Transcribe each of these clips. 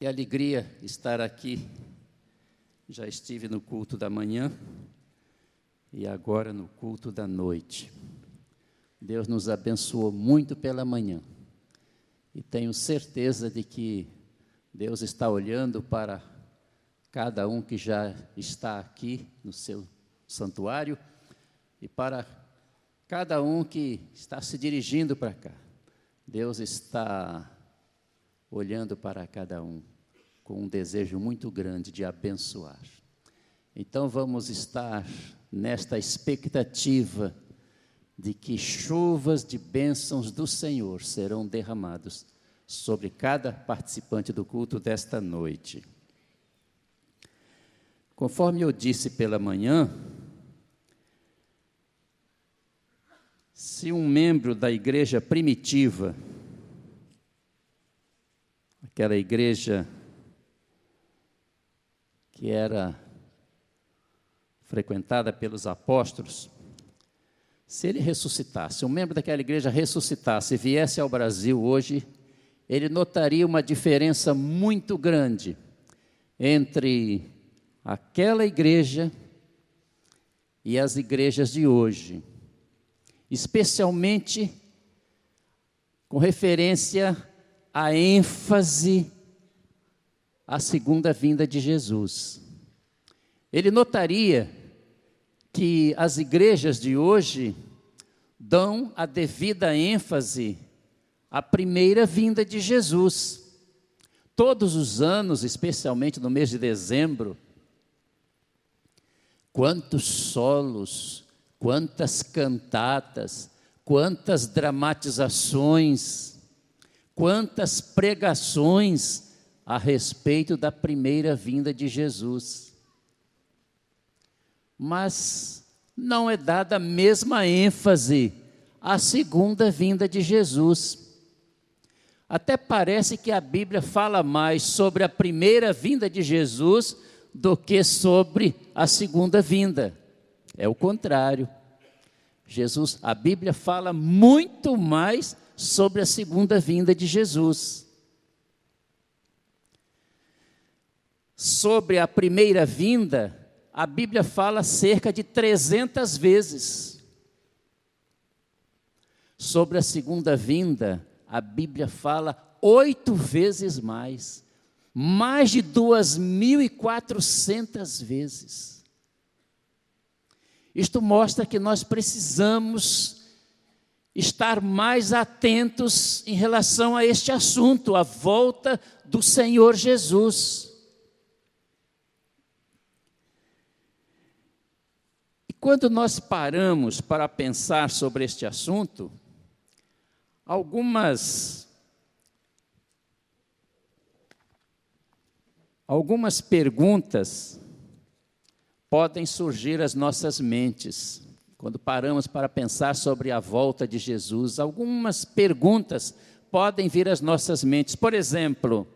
Que alegria estar aqui. Já estive no culto da manhã e agora no culto da noite. Deus nos abençoou muito pela manhã e tenho certeza de que Deus está olhando para cada um que já está aqui no seu santuário e para cada um que está se dirigindo para cá. Deus está olhando para cada um com um desejo muito grande de abençoar. Então vamos estar nesta expectativa de que chuvas de bênçãos do Senhor serão derramados sobre cada participante do culto desta noite. Conforme eu disse pela manhã, se um membro da igreja primitiva, aquela igreja que era frequentada pelos apóstolos, se ele ressuscitasse, um membro daquela igreja ressuscitasse e viesse ao Brasil hoje, ele notaria uma diferença muito grande entre aquela igreja e as igrejas de hoje, especialmente com referência à ênfase a segunda vinda de Jesus. Ele notaria que as igrejas de hoje dão a devida ênfase à primeira vinda de Jesus. Todos os anos, especialmente no mês de dezembro, quantos solos, quantas cantatas, quantas dramatizações, quantas pregações a respeito da primeira vinda de Jesus. Mas não é dada a mesma ênfase à segunda vinda de Jesus. Até parece que a Bíblia fala mais sobre a primeira vinda de Jesus do que sobre a segunda vinda. É o contrário. Jesus, a Bíblia fala muito mais sobre a segunda vinda de Jesus. Sobre a primeira vinda, a Bíblia fala cerca de 300 vezes. Sobre a segunda vinda, a Bíblia fala oito vezes mais, mais de 2.400 vezes. Isto mostra que nós precisamos estar mais atentos em relação a este assunto, a volta do Senhor Jesus. Quando nós paramos para pensar sobre este assunto, algumas algumas perguntas podem surgir às nossas mentes quando paramos para pensar sobre a volta de Jesus. Algumas perguntas podem vir às nossas mentes. Por exemplo,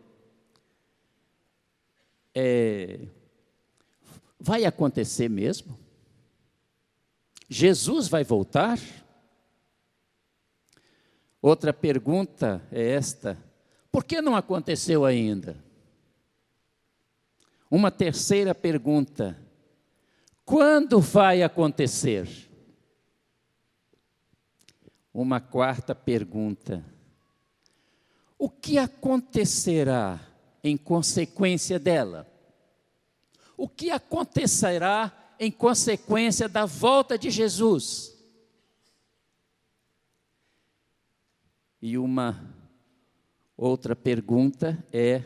é, vai acontecer mesmo? Jesus vai voltar? Outra pergunta é esta: por que não aconteceu ainda? Uma terceira pergunta: quando vai acontecer? Uma quarta pergunta: o que acontecerá em consequência dela? O que acontecerá em consequência da volta de Jesus. E uma outra pergunta é: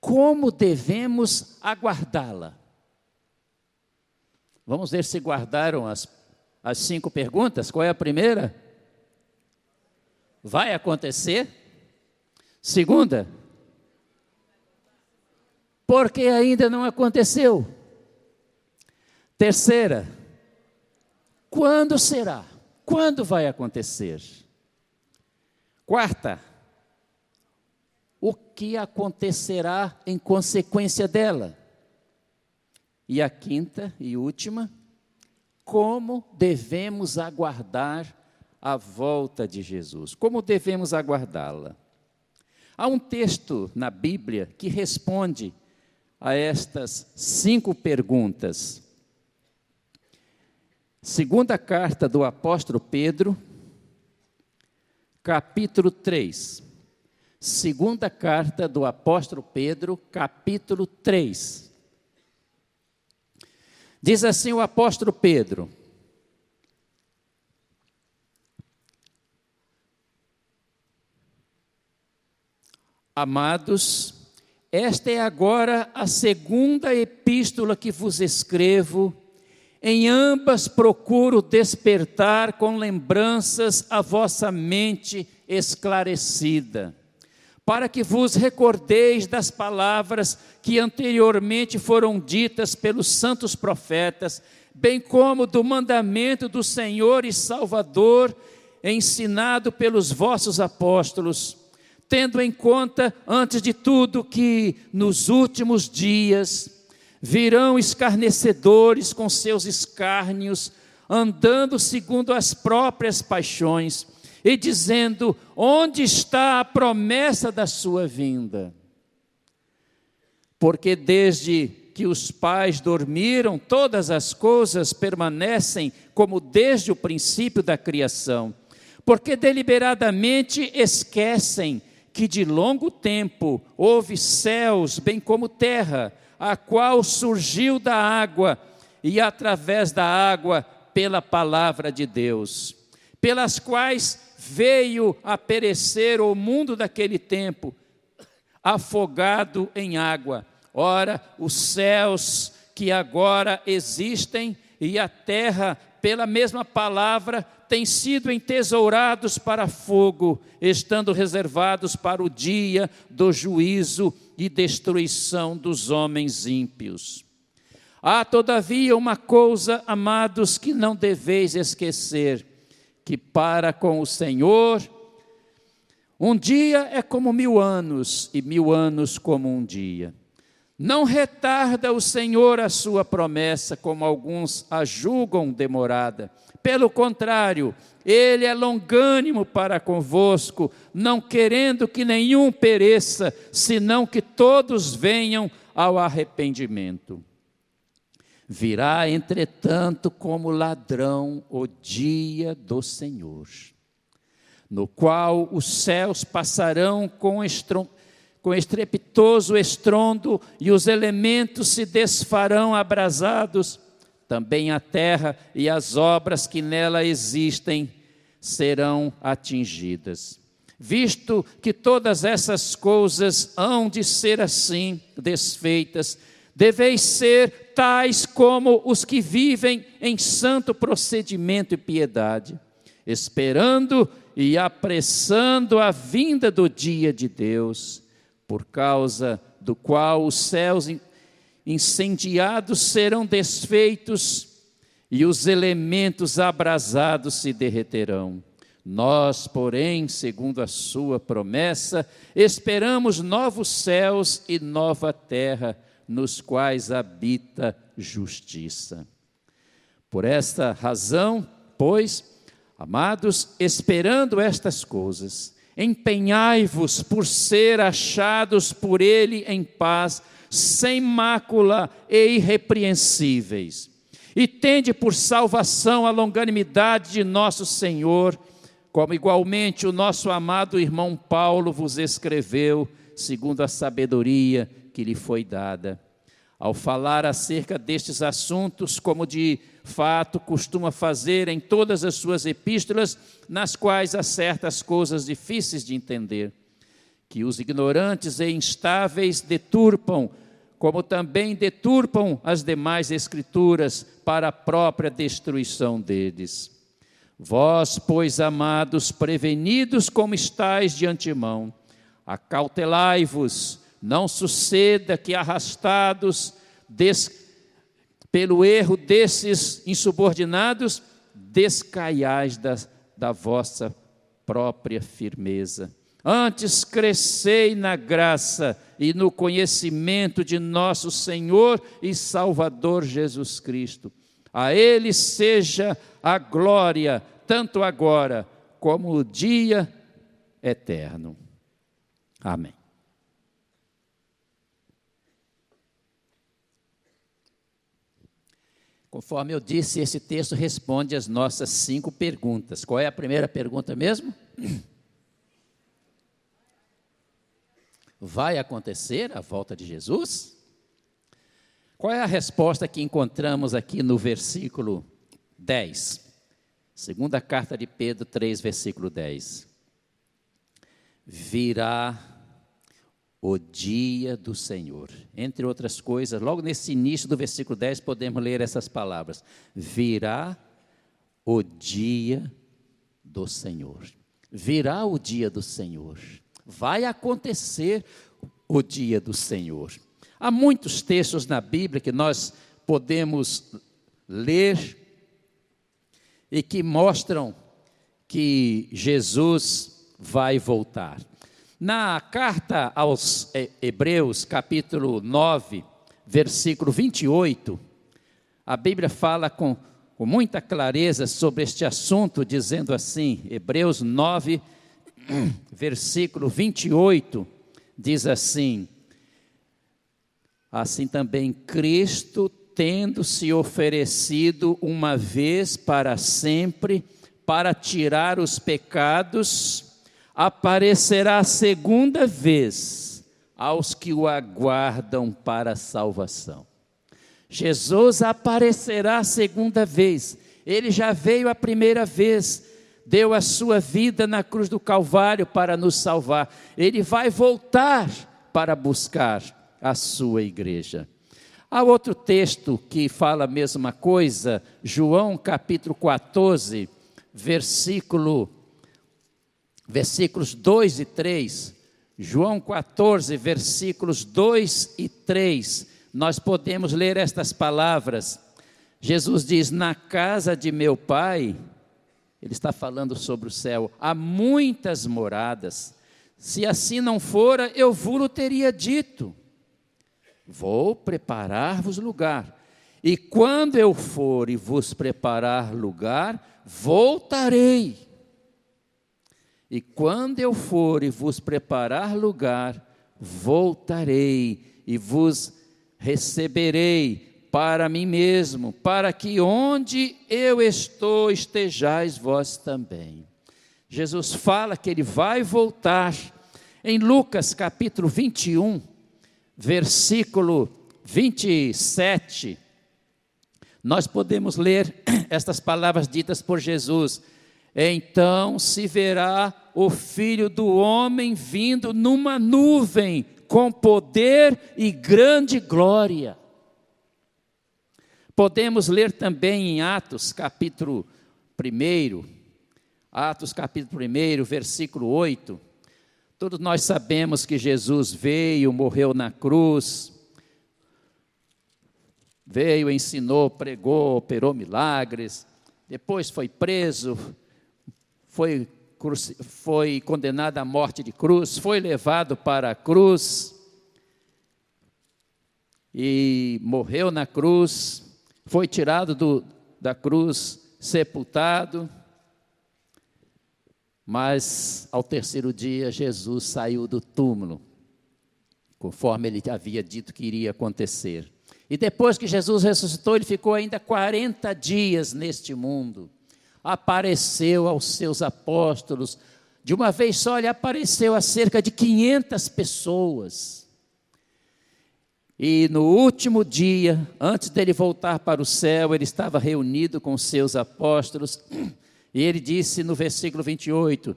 como devemos aguardá-la? Vamos ver se guardaram as, as cinco perguntas. Qual é a primeira? Vai acontecer? Segunda? Porque ainda não aconteceu. Terceira, quando será? Quando vai acontecer? Quarta, o que acontecerá em consequência dela? E a quinta e última, como devemos aguardar a volta de Jesus? Como devemos aguardá-la? Há um texto na Bíblia que responde a estas cinco perguntas. Segunda carta do apóstolo Pedro, capítulo 3. Segunda carta do apóstolo Pedro, capítulo 3. Diz assim o apóstolo Pedro: Amados, esta é agora a segunda epístola que vos escrevo. Em ambas procuro despertar com lembranças a vossa mente esclarecida, para que vos recordeis das palavras que anteriormente foram ditas pelos santos profetas, bem como do mandamento do Senhor e Salvador ensinado pelos vossos apóstolos tendo em conta, antes de tudo, que nos últimos dias virão escarnecedores com seus escárnios, andando segundo as próprias paixões, e dizendo: Onde está a promessa da sua vinda? Porque desde que os pais dormiram, todas as coisas permanecem como desde o princípio da criação. Porque deliberadamente esquecem que de longo tempo houve céus, bem como terra, a qual surgiu da água e através da água pela palavra de Deus, pelas quais veio a perecer o mundo daquele tempo, afogado em água. Ora, os céus que agora existem e a terra, pela mesma palavra, têm sido entesourados para fogo, estando reservados para o dia do juízo e destruição dos homens ímpios. Há, todavia, uma coisa, amados, que não deveis esquecer: que para com o Senhor, um dia é como mil anos, e mil anos como um dia. Não retarda o Senhor a sua promessa, como alguns a julgam demorada. Pelo contrário, ele é longânimo para convosco, não querendo que nenhum pereça, senão que todos venham ao arrependimento. Virá, entretanto, como ladrão o dia do Senhor, no qual os céus passarão com estrondo com estrepitoso estrondo, e os elementos se desfarão abrasados, também a terra e as obras que nela existem serão atingidas. Visto que todas essas coisas hão de ser assim desfeitas, deveis ser tais como os que vivem em santo procedimento e piedade, esperando e apressando a vinda do dia de Deus por causa do qual os céus incendiados serão desfeitos e os elementos abrasados se derreterão. Nós, porém, segundo a sua promessa, esperamos novos céus e nova terra, nos quais habita justiça. Por esta razão, pois, amados, esperando estas coisas, empenhai-vos por ser achados por Ele em paz, sem mácula e irrepreensíveis. E tende por salvação a longanimidade de nosso Senhor, como igualmente o nosso amado irmão Paulo vos escreveu, segundo a sabedoria que lhe foi dada. Ao falar acerca destes assuntos, como de fato costuma fazer em todas as suas epístolas, nas quais há certas coisas difíceis de entender, que os ignorantes e instáveis deturpam, como também deturpam as demais escrituras para a própria destruição deles. Vós, pois, amados, prevenidos como estáis de antemão, acautelai-vos não suceda que, arrastados des, pelo erro desses insubordinados, descaiais da, da vossa própria firmeza. Antes crescei na graça e no conhecimento de nosso Senhor e Salvador Jesus Cristo. A Ele seja a glória, tanto agora como o dia eterno. Amém. Conforme eu disse, esse texto responde às nossas cinco perguntas. Qual é a primeira pergunta mesmo? Vai acontecer a volta de Jesus? Qual é a resposta que encontramos aqui no versículo 10? Segunda carta de Pedro 3, versículo 10. Virá o dia do Senhor. Entre outras coisas, logo nesse início do versículo 10, podemos ler essas palavras: Virá o dia do Senhor. Virá o dia do Senhor. Vai acontecer o dia do Senhor. Há muitos textos na Bíblia que nós podemos ler e que mostram que Jesus vai voltar. Na carta aos Hebreus, capítulo 9, versículo 28, a Bíblia fala com, com muita clareza sobre este assunto, dizendo assim: Hebreus 9, versículo 28, diz assim: Assim também Cristo, tendo se oferecido uma vez para sempre, para tirar os pecados, aparecerá segunda vez aos que o aguardam para a salvação. Jesus aparecerá segunda vez. Ele já veio a primeira vez, deu a sua vida na cruz do Calvário para nos salvar. Ele vai voltar para buscar a sua igreja. Há outro texto que fala a mesma coisa, João capítulo 14, versículo versículos 2 e 3, João 14, versículos 2 e 3, nós podemos ler estas palavras. Jesus diz: Na casa de meu pai, ele está falando sobre o céu, há muitas moradas. Se assim não fora, eu vos teria dito: Vou preparar-vos lugar. E quando eu for e vos preparar lugar, voltarei e quando eu for e vos preparar lugar, voltarei e vos receberei para mim mesmo, para que onde eu estou estejais vós também. Jesus fala que ele vai voltar. Em Lucas capítulo 21, versículo 27, nós podemos ler estas palavras ditas por Jesus. Então se verá o filho do homem vindo numa nuvem com poder e grande glória. Podemos ler também em Atos capítulo 1, Atos capítulo 1, versículo 8. Todos nós sabemos que Jesus veio, morreu na cruz, veio, ensinou, pregou, operou milagres, depois foi preso, foi, foi condenado à morte de cruz, foi levado para a cruz e morreu na cruz, foi tirado do, da cruz, sepultado. Mas ao terceiro dia, Jesus saiu do túmulo, conforme ele havia dito que iria acontecer. E depois que Jesus ressuscitou, ele ficou ainda 40 dias neste mundo apareceu aos seus apóstolos. De uma vez só, ele apareceu a cerca de 500 pessoas. E no último dia, antes dele voltar para o céu, ele estava reunido com seus apóstolos. E ele disse no versículo 28: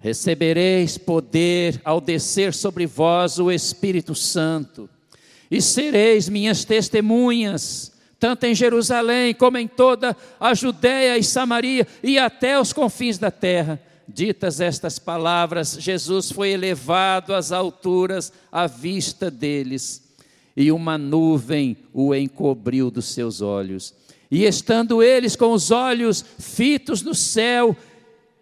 Recebereis poder ao descer sobre vós o Espírito Santo, e sereis minhas testemunhas tanto em Jerusalém como em toda a Judéia e Samaria e até os confins da terra. Ditas estas palavras, Jesus foi elevado às alturas à vista deles, e uma nuvem o encobriu dos seus olhos. E estando eles com os olhos fitos no céu,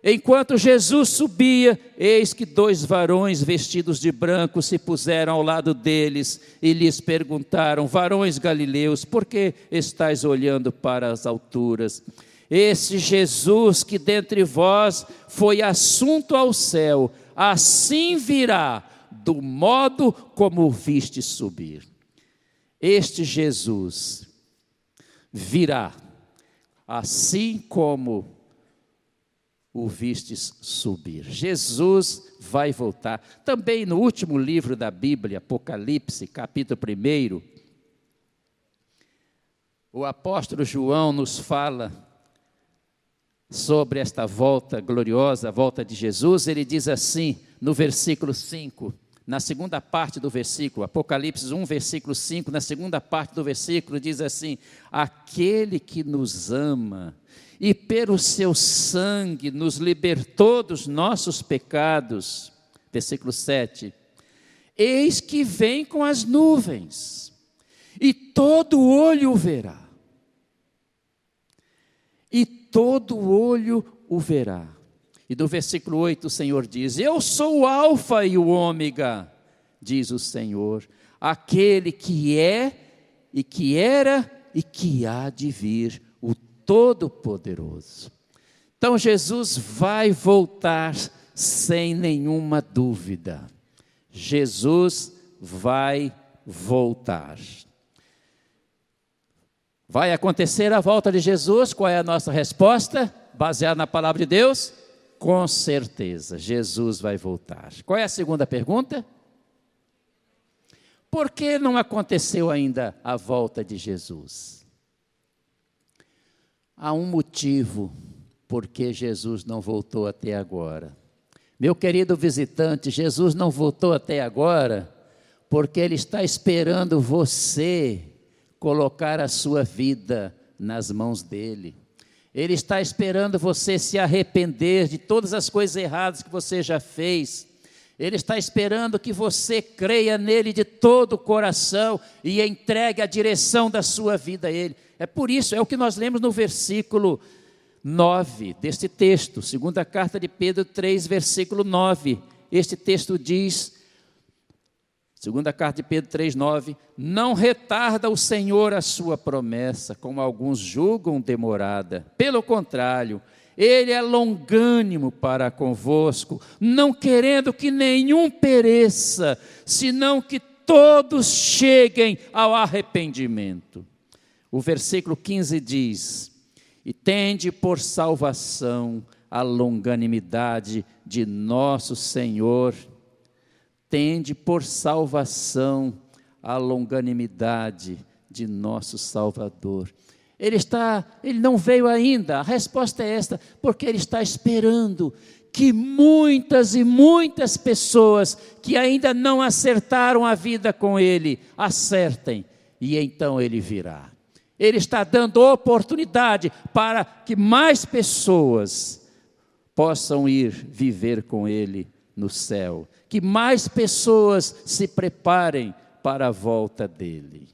Enquanto Jesus subia, eis que dois varões vestidos de branco se puseram ao lado deles e lhes perguntaram: Varões galileus, por que estáis olhando para as alturas? Esse Jesus que dentre vós foi assunto ao céu, assim virá do modo como o viste subir. Este Jesus virá, assim como o vistes subir. Jesus vai voltar. Também no último livro da Bíblia, Apocalipse, capítulo 1, o apóstolo João nos fala sobre esta volta gloriosa, a volta de Jesus. Ele diz assim, no versículo 5, na segunda parte do versículo, Apocalipse 1, versículo 5, na segunda parte do versículo, diz assim: Aquele que nos ama e pelo seu sangue nos libertou dos nossos pecados. Versículo 7. Eis que vem com as nuvens, e todo olho o verá. E todo olho o verá. E do versículo 8 o Senhor diz: Eu sou o Alfa e o Ômega, diz o Senhor, aquele que é e que era e que há de vir, Todo-Poderoso. Então Jesus vai voltar sem nenhuma dúvida. Jesus vai voltar. Vai acontecer a volta de Jesus? Qual é a nossa resposta? Baseada na palavra de Deus? Com certeza, Jesus vai voltar. Qual é a segunda pergunta? Por que não aconteceu ainda a volta de Jesus? Há um motivo por que Jesus não voltou até agora. Meu querido visitante, Jesus não voltou até agora porque Ele está esperando você colocar a sua vida nas mãos dEle. Ele está esperando você se arrepender de todas as coisas erradas que você já fez. Ele está esperando que você creia nele de todo o coração e entregue a direção da sua vida a Ele. É por isso, é o que nós lemos no versículo 9 deste texto, segunda carta de Pedro 3, versículo 9. Este texto diz, segunda carta de Pedro 3, 9: Não retarda o Senhor a sua promessa, como alguns julgam demorada. Pelo contrário, ele é longânimo para convosco, não querendo que nenhum pereça, senão que todos cheguem ao arrependimento. O versículo 15 diz: E tende por salvação a longanimidade de nosso Senhor, tende por salvação a longanimidade de nosso Salvador. Ele está, ele não veio ainda. A resposta é esta, porque ele está esperando que muitas e muitas pessoas que ainda não acertaram a vida com ele, acertem, e então ele virá. Ele está dando oportunidade para que mais pessoas possam ir viver com Ele no céu, que mais pessoas se preparem para a volta dele.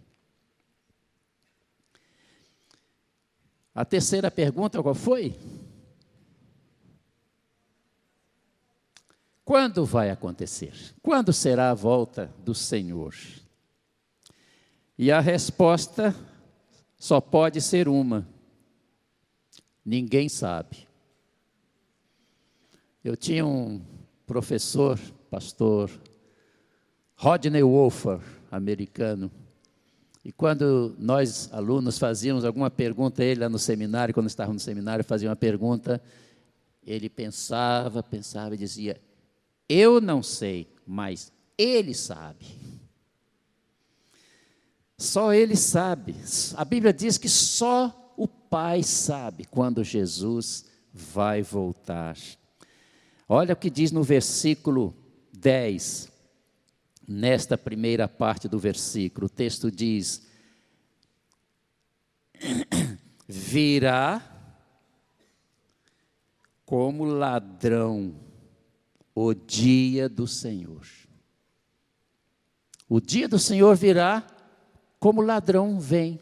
A terceira pergunta qual foi? Quando vai acontecer? Quando será a volta do Senhor? E a resposta só pode ser uma. Ninguém sabe. Eu tinha um professor, pastor, Rodney Wolfer, americano, e quando nós, alunos, fazíamos alguma pergunta ele lá no seminário, quando estávamos no seminário, fazia uma pergunta, ele pensava, pensava e dizia: Eu não sei, mas ele sabe. Só Ele sabe. A Bíblia diz que só o Pai sabe quando Jesus vai voltar. Olha o que diz no versículo 10, nesta primeira parte do versículo. O texto diz: Virá como ladrão o dia do Senhor. O dia do Senhor virá como ladrão vem.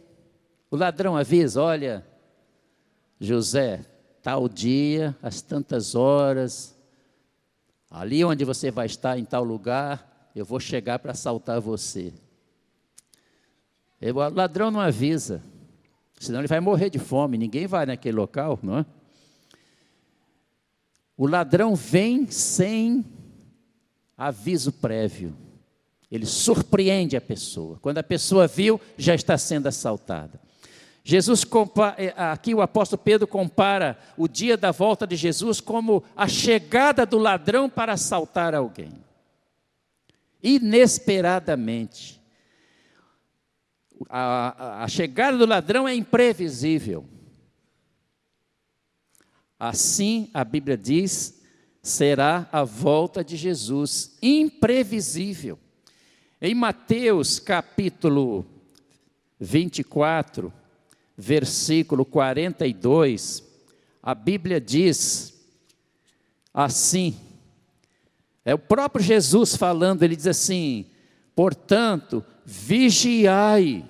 O ladrão avisa: olha, José, tal dia, às tantas horas, ali onde você vai estar, em tal lugar, eu vou chegar para assaltar você. O ladrão não avisa, senão ele vai morrer de fome, ninguém vai naquele local, não é? O ladrão vem sem aviso prévio. Ele surpreende a pessoa. Quando a pessoa viu, já está sendo assaltada. Jesus é, aqui o apóstolo Pedro compara o dia da volta de Jesus como a chegada do ladrão para assaltar alguém. Inesperadamente. A, a, a chegada do ladrão é imprevisível. Assim, a Bíblia diz, será a volta de Jesus, imprevisível. Em Mateus capítulo 24, versículo 42, a Bíblia diz assim: é o próprio Jesus falando, ele diz assim: portanto, vigiai,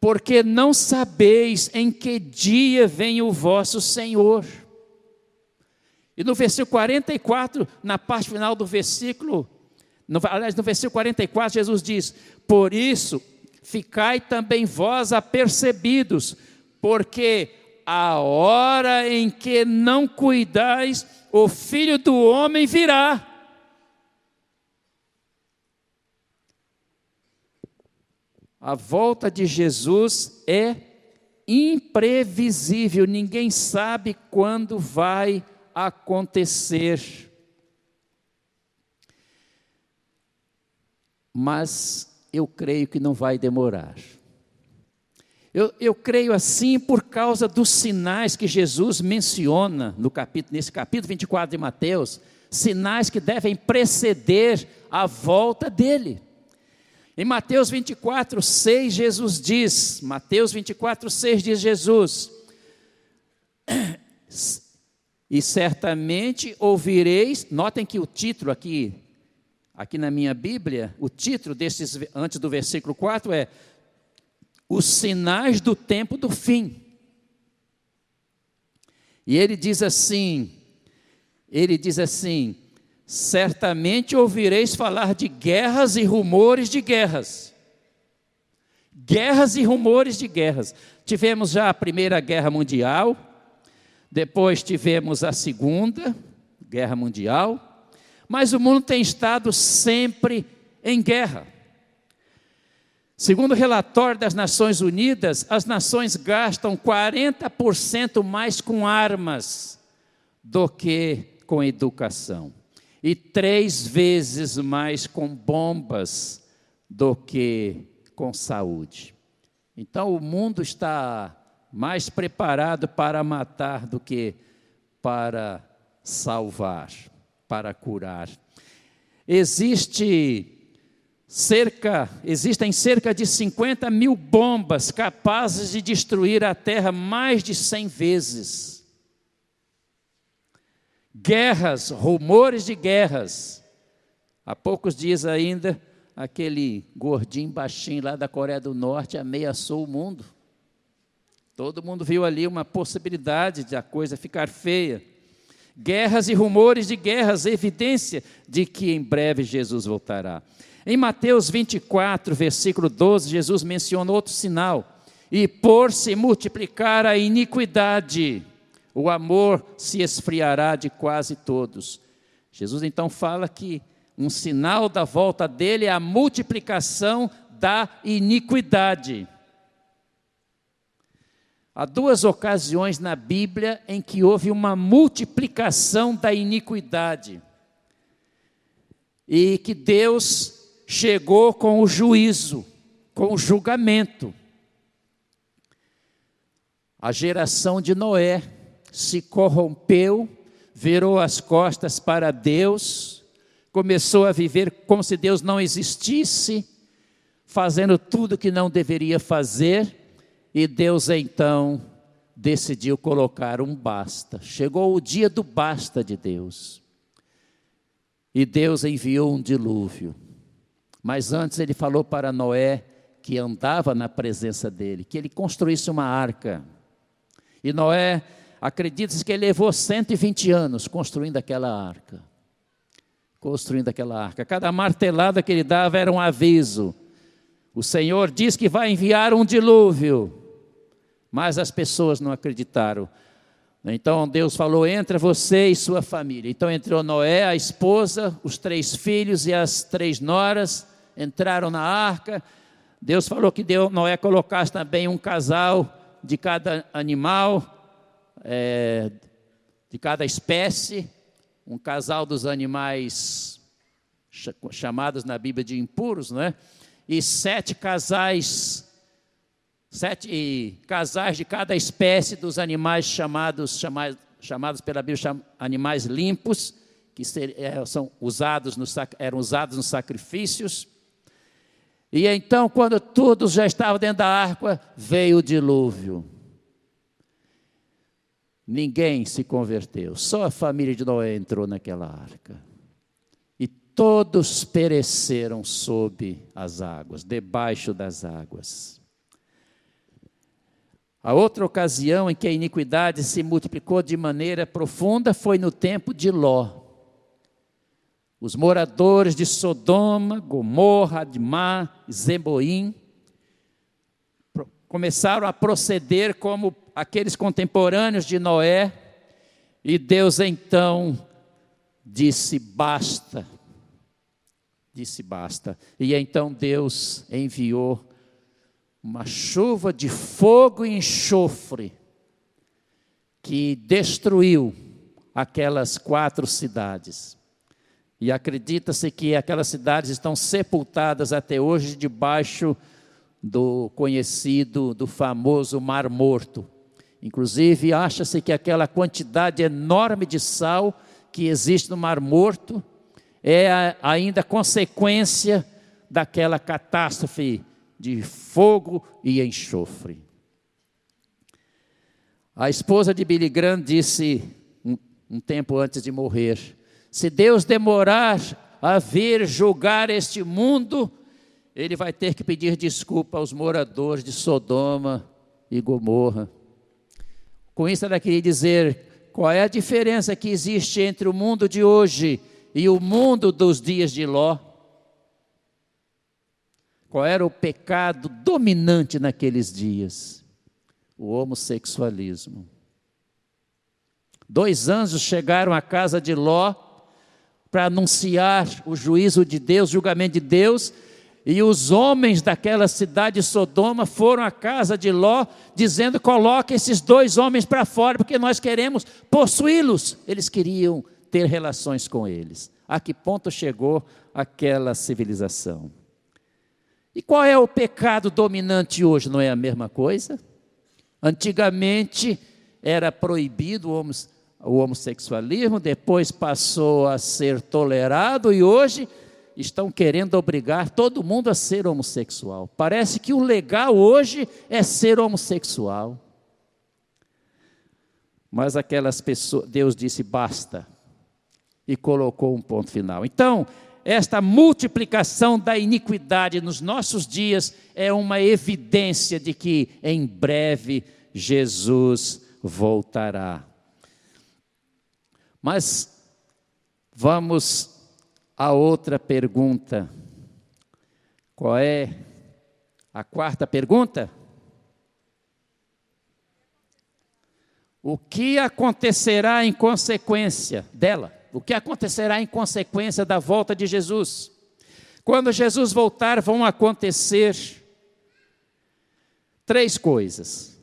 porque não sabeis em que dia vem o vosso Senhor. E no versículo 44, na parte final do versículo, no, aliás, no versículo 44, Jesus diz: Por isso, ficai também vós apercebidos, porque a hora em que não cuidais, o filho do homem virá. A volta de Jesus é imprevisível, ninguém sabe quando vai acontecer. Mas eu creio que não vai demorar. Eu, eu, creio assim por causa dos sinais que Jesus menciona no capítulo, nesse capítulo 24 de Mateus, sinais que devem preceder a volta dele. Em Mateus 24, 6, Jesus diz: Mateus 24, 6 diz Jesus: E certamente ouvireis, notem que o título aqui Aqui na minha Bíblia, o título desses, antes do versículo 4 é Os sinais do tempo do fim. E ele diz assim: ele diz assim: certamente ouvireis falar de guerras e rumores de guerras. Guerras e rumores de guerras. Tivemos já a Primeira Guerra Mundial, depois tivemos a Segunda Guerra Mundial, mas o mundo tem estado sempre em guerra. Segundo o relatório das Nações Unidas, as nações gastam 40% mais com armas do que com educação, e três vezes mais com bombas do que com saúde. Então o mundo está mais preparado para matar do que para salvar para curar. Existe cerca, existem cerca de 50 mil bombas capazes de destruir a terra mais de 100 vezes. Guerras, rumores de guerras. Há poucos dias ainda, aquele gordinho baixinho lá da Coreia do Norte ameaçou o mundo. Todo mundo viu ali uma possibilidade de a coisa ficar feia guerras e rumores de guerras, evidência de que em breve Jesus voltará. Em Mateus 24, versículo 12, Jesus menciona outro sinal: e por se multiplicar a iniquidade, o amor se esfriará de quase todos. Jesus então fala que um sinal da volta dele é a multiplicação da iniquidade. Há duas ocasiões na Bíblia em que houve uma multiplicação da iniquidade e que Deus chegou com o juízo, com o julgamento. A geração de Noé se corrompeu, virou as costas para Deus, começou a viver como se Deus não existisse, fazendo tudo que não deveria fazer e Deus então decidiu colocar um basta. Chegou o dia do basta de Deus. E Deus enviou um dilúvio. Mas antes ele falou para Noé, que andava na presença dele, que ele construísse uma arca. E Noé, acredita-se que ele levou 120 anos construindo aquela arca. Construindo aquela arca. Cada martelada que ele dava era um aviso. O Senhor diz que vai enviar um dilúvio mas as pessoas não acreditaram. Então Deus falou: entra você e sua família. Então entrou Noé, a esposa, os três filhos e as três noras entraram na arca. Deus falou que deu, Noé colocasse também um casal de cada animal, é, de cada espécie, um casal dos animais chamados na Bíblia de impuros, né? E sete casais sete casais de cada espécie dos animais chamados, chamados, chamados pela Bíblia animais limpos, que ser, é, são usados no, eram usados nos sacrifícios. E então, quando todos já estavam dentro da arca, veio o dilúvio. Ninguém se converteu, só a família de Noé entrou naquela arca. E todos pereceram sob as águas, debaixo das águas. A outra ocasião em que a iniquidade se multiplicou de maneira profunda foi no tempo de Ló. Os moradores de Sodoma, Gomorra, Admá, Zeboim começaram a proceder como aqueles contemporâneos de Noé, e Deus então disse: basta. Disse basta. E então Deus enviou uma chuva de fogo e enxofre que destruiu aquelas quatro cidades. E acredita-se que aquelas cidades estão sepultadas até hoje debaixo do conhecido, do famoso Mar Morto. Inclusive, acha-se que aquela quantidade enorme de sal que existe no Mar Morto é ainda consequência daquela catástrofe de fogo e enxofre. A esposa de Billy Graham disse um, um tempo antes de morrer: se Deus demorar a vir julgar este mundo, ele vai ter que pedir desculpa aos moradores de Sodoma e Gomorra. Com isso, ela queria dizer qual é a diferença que existe entre o mundo de hoje e o mundo dos dias de Ló. Qual era o pecado dominante naqueles dias? O homossexualismo. Dois anjos chegaram à casa de Ló para anunciar o juízo de Deus, o julgamento de Deus, e os homens daquela cidade de Sodoma foram à casa de Ló, dizendo: coloque esses dois homens para fora, porque nós queremos possuí-los. Eles queriam ter relações com eles. A que ponto chegou aquela civilização? E qual é o pecado dominante hoje? Não é a mesma coisa? Antigamente era proibido o homossexualismo, depois passou a ser tolerado e hoje estão querendo obrigar todo mundo a ser homossexual. Parece que o legal hoje é ser homossexual. Mas aquelas pessoas, Deus disse basta e colocou um ponto final. Então, esta multiplicação da iniquidade nos nossos dias é uma evidência de que em breve Jesus voltará. Mas vamos a outra pergunta. Qual é a quarta pergunta? O que acontecerá em consequência dela? O que acontecerá em consequência da volta de Jesus. Quando Jesus voltar, vão acontecer três coisas.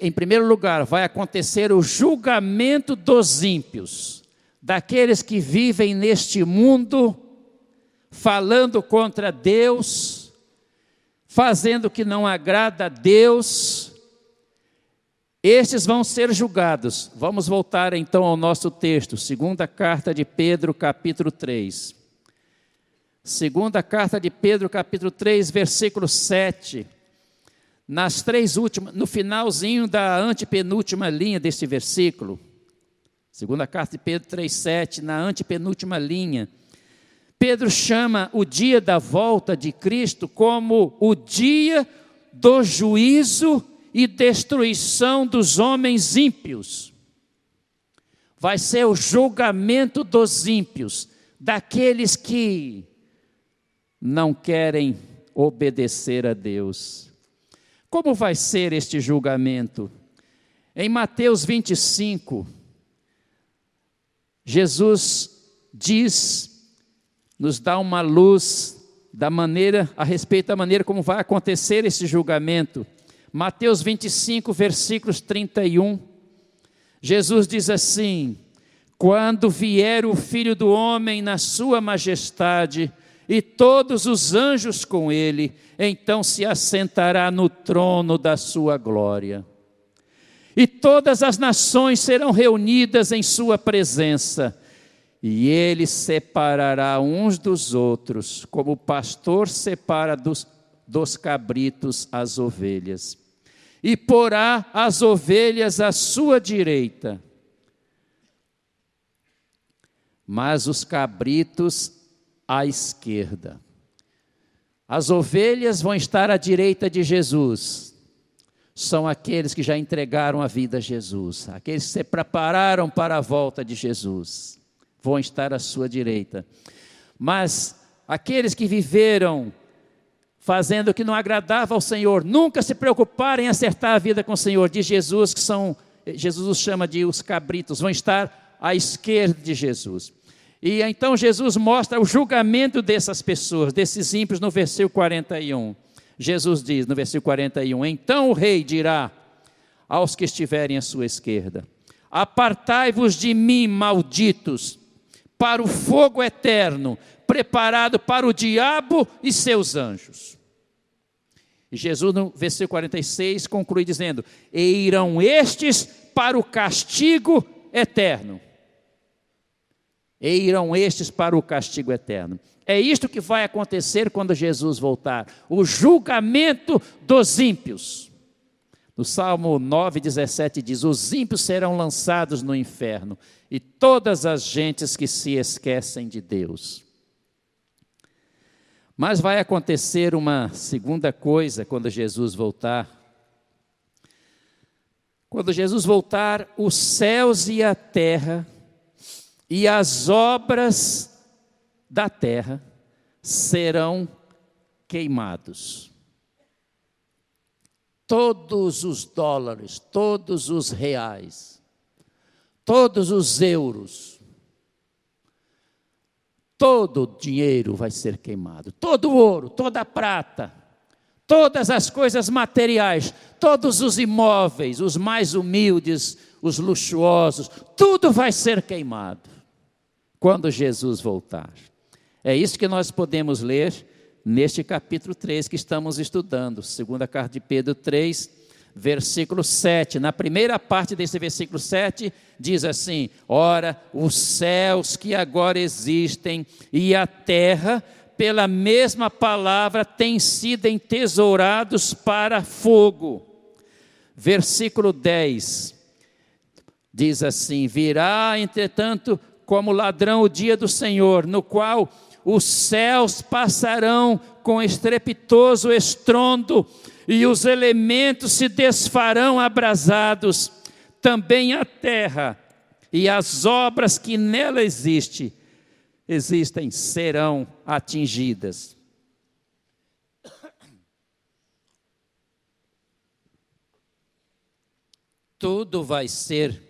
em primeiro lugar, vai acontecer o julgamento dos ímpios, daqueles que vivem neste mundo, falando contra Deus, fazendo o que não agrada a Deus, estes vão ser julgados. Vamos voltar então ao nosso texto, segunda carta de Pedro, capítulo 3. Segunda carta de Pedro, capítulo 3, versículo 7. Nas três últimas, no finalzinho da antepenúltima linha deste versículo. Segunda carta de Pedro 3:7, na antepenúltima linha. Pedro chama o dia da volta de Cristo como o dia do juízo e destruição dos homens ímpios. Vai ser o julgamento dos ímpios, daqueles que não querem obedecer a Deus. Como vai ser este julgamento? Em Mateus 25, Jesus diz, nos dá uma luz da maneira, a respeito da maneira como vai acontecer esse julgamento. Mateus 25, versículos 31. Jesus diz assim: Quando vier o Filho do Homem na sua majestade, e todos os anjos com ele, então se assentará no trono da sua glória. E todas as nações serão reunidas em sua presença, e ele separará uns dos outros, como o pastor separa dos, dos cabritos as ovelhas. E porá as ovelhas à sua direita, mas os cabritos à esquerda. As ovelhas vão estar à direita de Jesus. São aqueles que já entregaram a vida a Jesus, aqueles que se prepararam para a volta de Jesus, vão estar à sua direita. Mas aqueles que viveram fazendo o que não agradava ao Senhor, nunca se preocuparam em acertar a vida com o Senhor, de Jesus, que são, Jesus os chama de os cabritos, vão estar à esquerda de Jesus. E então Jesus mostra o julgamento dessas pessoas, desses ímpios, no versículo 41. Jesus diz no versículo 41: Então o rei dirá aos que estiverem à sua esquerda: Apartai-vos de mim, malditos, para o fogo eterno, preparado para o diabo e seus anjos. E Jesus, no versículo 46, conclui dizendo: E irão estes para o castigo eterno e irão estes para o castigo eterno. É isto que vai acontecer quando Jesus voltar: o julgamento dos ímpios. No Salmo 9,17 diz: Os ímpios serão lançados no inferno, e todas as gentes que se esquecem de Deus. Mas vai acontecer uma segunda coisa quando Jesus voltar. Quando Jesus voltar, os céus e a terra e as obras da terra serão queimados. Todos os dólares, todos os reais, todos os euros, todo o dinheiro vai ser queimado, todo o ouro, toda a prata, todas as coisas materiais, todos os imóveis, os mais humildes, os luxuosos, tudo vai ser queimado quando Jesus voltar. É isso que nós podemos ler neste capítulo 3 que estamos estudando, segunda carta de Pedro 3, versículo 7. Na primeira parte desse versículo 7, diz assim: Ora, os céus que agora existem e a terra, pela mesma palavra, têm sido entesourados para fogo. Versículo 10 diz assim: Virá, entretanto, como ladrão o dia do Senhor, no qual os céus passarão com estrepitoso estrondo e os elementos se desfarão abrasados, também a terra e as obras que nela existe, existem serão atingidas. Tudo vai ser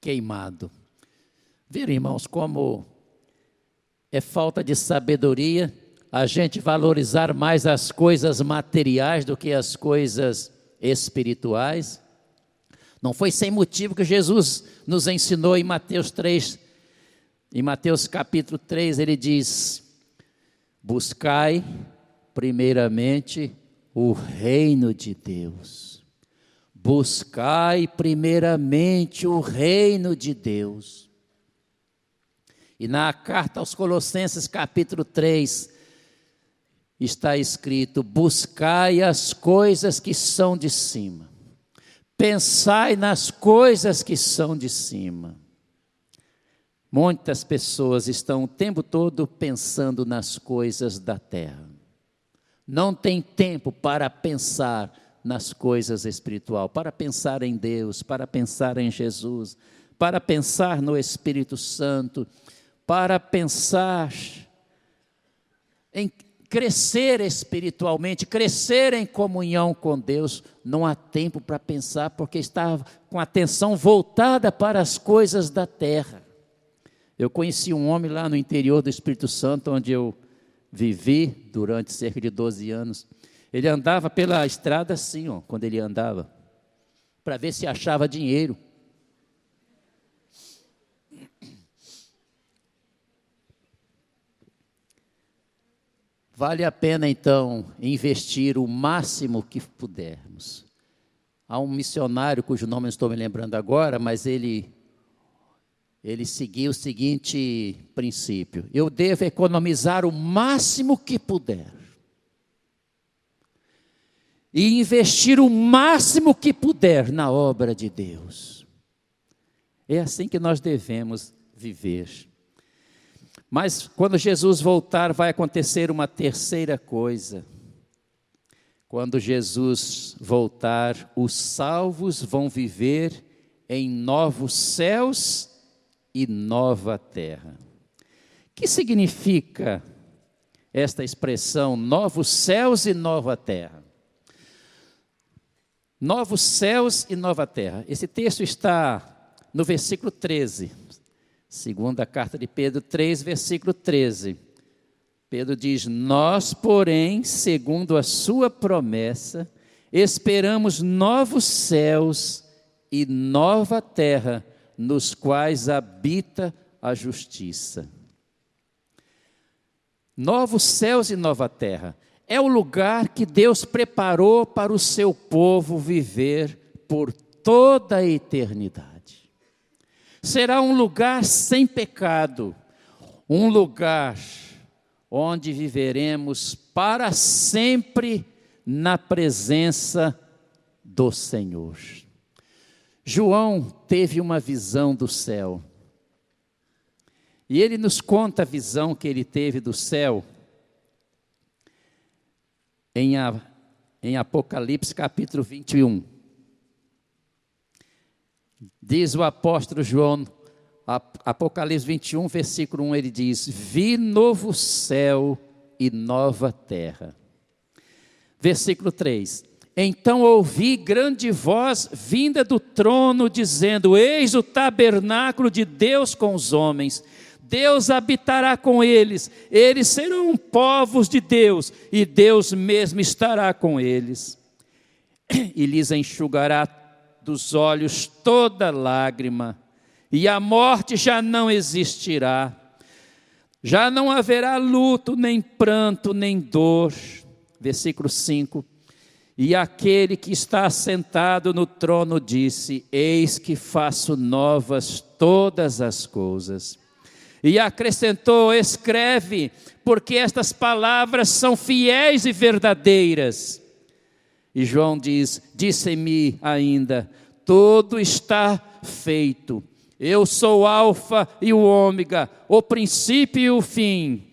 queimado. Viram, irmãos, como é falta de sabedoria a gente valorizar mais as coisas materiais do que as coisas espirituais? Não foi sem motivo que Jesus nos ensinou em Mateus 3, em Mateus capítulo 3, ele diz: Buscai primeiramente o reino de Deus. Buscai primeiramente o reino de Deus. E na carta aos Colossenses, capítulo 3, está escrito: Buscai as coisas que são de cima, pensai nas coisas que são de cima. Muitas pessoas estão o tempo todo pensando nas coisas da terra. Não tem tempo para pensar nas coisas espiritual, para pensar em Deus, para pensar em Jesus, para pensar no Espírito Santo, para pensar em crescer espiritualmente, crescer em comunhão com Deus, não há tempo para pensar, porque está com a atenção voltada para as coisas da terra. Eu conheci um homem lá no interior do Espírito Santo, onde eu vivi durante cerca de 12 anos. Ele andava pela estrada assim, ó, quando ele andava, para ver se achava dinheiro. Vale a pena então investir o máximo que pudermos. Há um missionário cujo nome não estou me lembrando agora, mas ele ele seguia o seguinte princípio: eu devo economizar o máximo que puder e investir o máximo que puder na obra de Deus. É assim que nós devemos viver. Mas quando Jesus voltar, vai acontecer uma terceira coisa. Quando Jesus voltar, os salvos vão viver em novos céus e nova terra. O que significa esta expressão, novos céus e nova terra? Novos céus e nova terra. Esse texto está no versículo 13. Segunda carta de Pedro 3, versículo 13. Pedro diz: Nós, porém, segundo a sua promessa, esperamos novos céus e nova terra, nos quais habita a justiça. Novos céus e nova terra é o lugar que Deus preparou para o seu povo viver por toda a eternidade será um lugar sem pecado, um lugar onde viveremos para sempre na presença do Senhor. João teve uma visão do céu. E ele nos conta a visão que ele teve do céu em, a, em Apocalipse capítulo 21. Diz o apóstolo João, Apocalipse 21, versículo 1, ele diz: Vi novo céu e nova terra. Versículo 3: Então ouvi grande voz vinda do trono, dizendo: Eis o tabernáculo de Deus com os homens. Deus habitará com eles, eles serão povos de Deus, e Deus mesmo estará com eles, e lhes enxugará dos olhos toda lágrima, e a morte já não existirá. Já não haverá luto, nem pranto, nem dor. Versículo 5. E aquele que está sentado no trono disse: Eis que faço novas todas as coisas. E acrescentou: Escreve, porque estas palavras são fiéis e verdadeiras. E João diz: Disse-me ainda: Tudo está feito. Eu sou o Alfa e o Ômega, o princípio e o fim.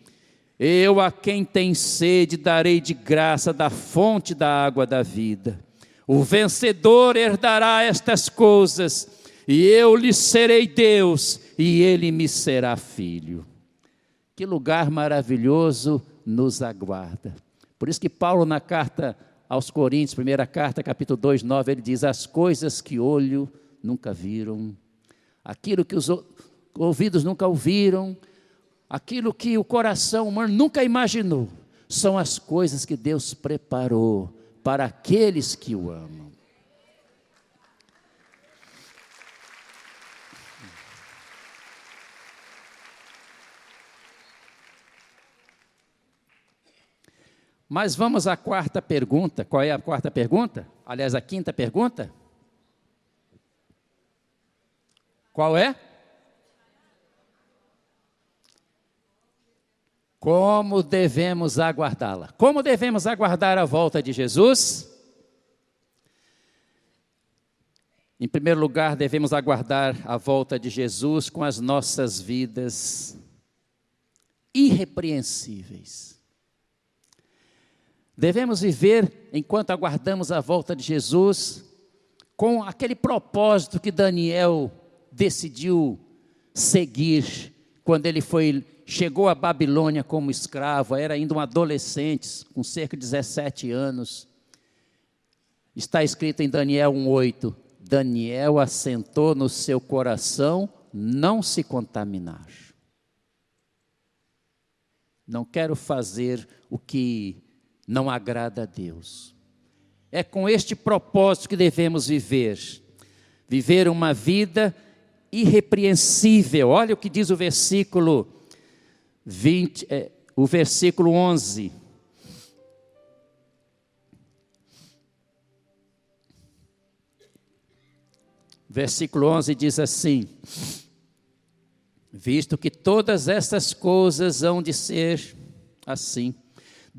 Eu a quem tem sede darei de graça da fonte da água da vida. O vencedor herdará estas coisas, e eu lhe serei Deus, e ele me será filho. Que lugar maravilhoso nos aguarda. Por isso que Paulo, na carta aos Coríntios, primeira carta, capítulo 2, 9, ele diz: As coisas que olho nunca viram, aquilo que os ouvidos nunca ouviram, aquilo que o coração humano nunca imaginou, são as coisas que Deus preparou para aqueles que o amam. Mas vamos à quarta pergunta. Qual é a quarta pergunta? Aliás, a quinta pergunta? Qual é? Como devemos aguardá-la? Como devemos aguardar a volta de Jesus? Em primeiro lugar, devemos aguardar a volta de Jesus com as nossas vidas irrepreensíveis. Devemos viver, enquanto aguardamos a volta de Jesus, com aquele propósito que Daniel decidiu seguir quando ele foi chegou à Babilônia como escravo, era ainda um adolescente, com cerca de 17 anos. Está escrito em Daniel 1,8: Daniel assentou no seu coração não se contaminar. Não quero fazer o que não agrada a Deus. É com este propósito que devemos viver. Viver uma vida irrepreensível. Olha o que diz o versículo 20, é, o versículo 11. Versículo 11 diz assim: Visto que todas estas coisas hão de ser assim,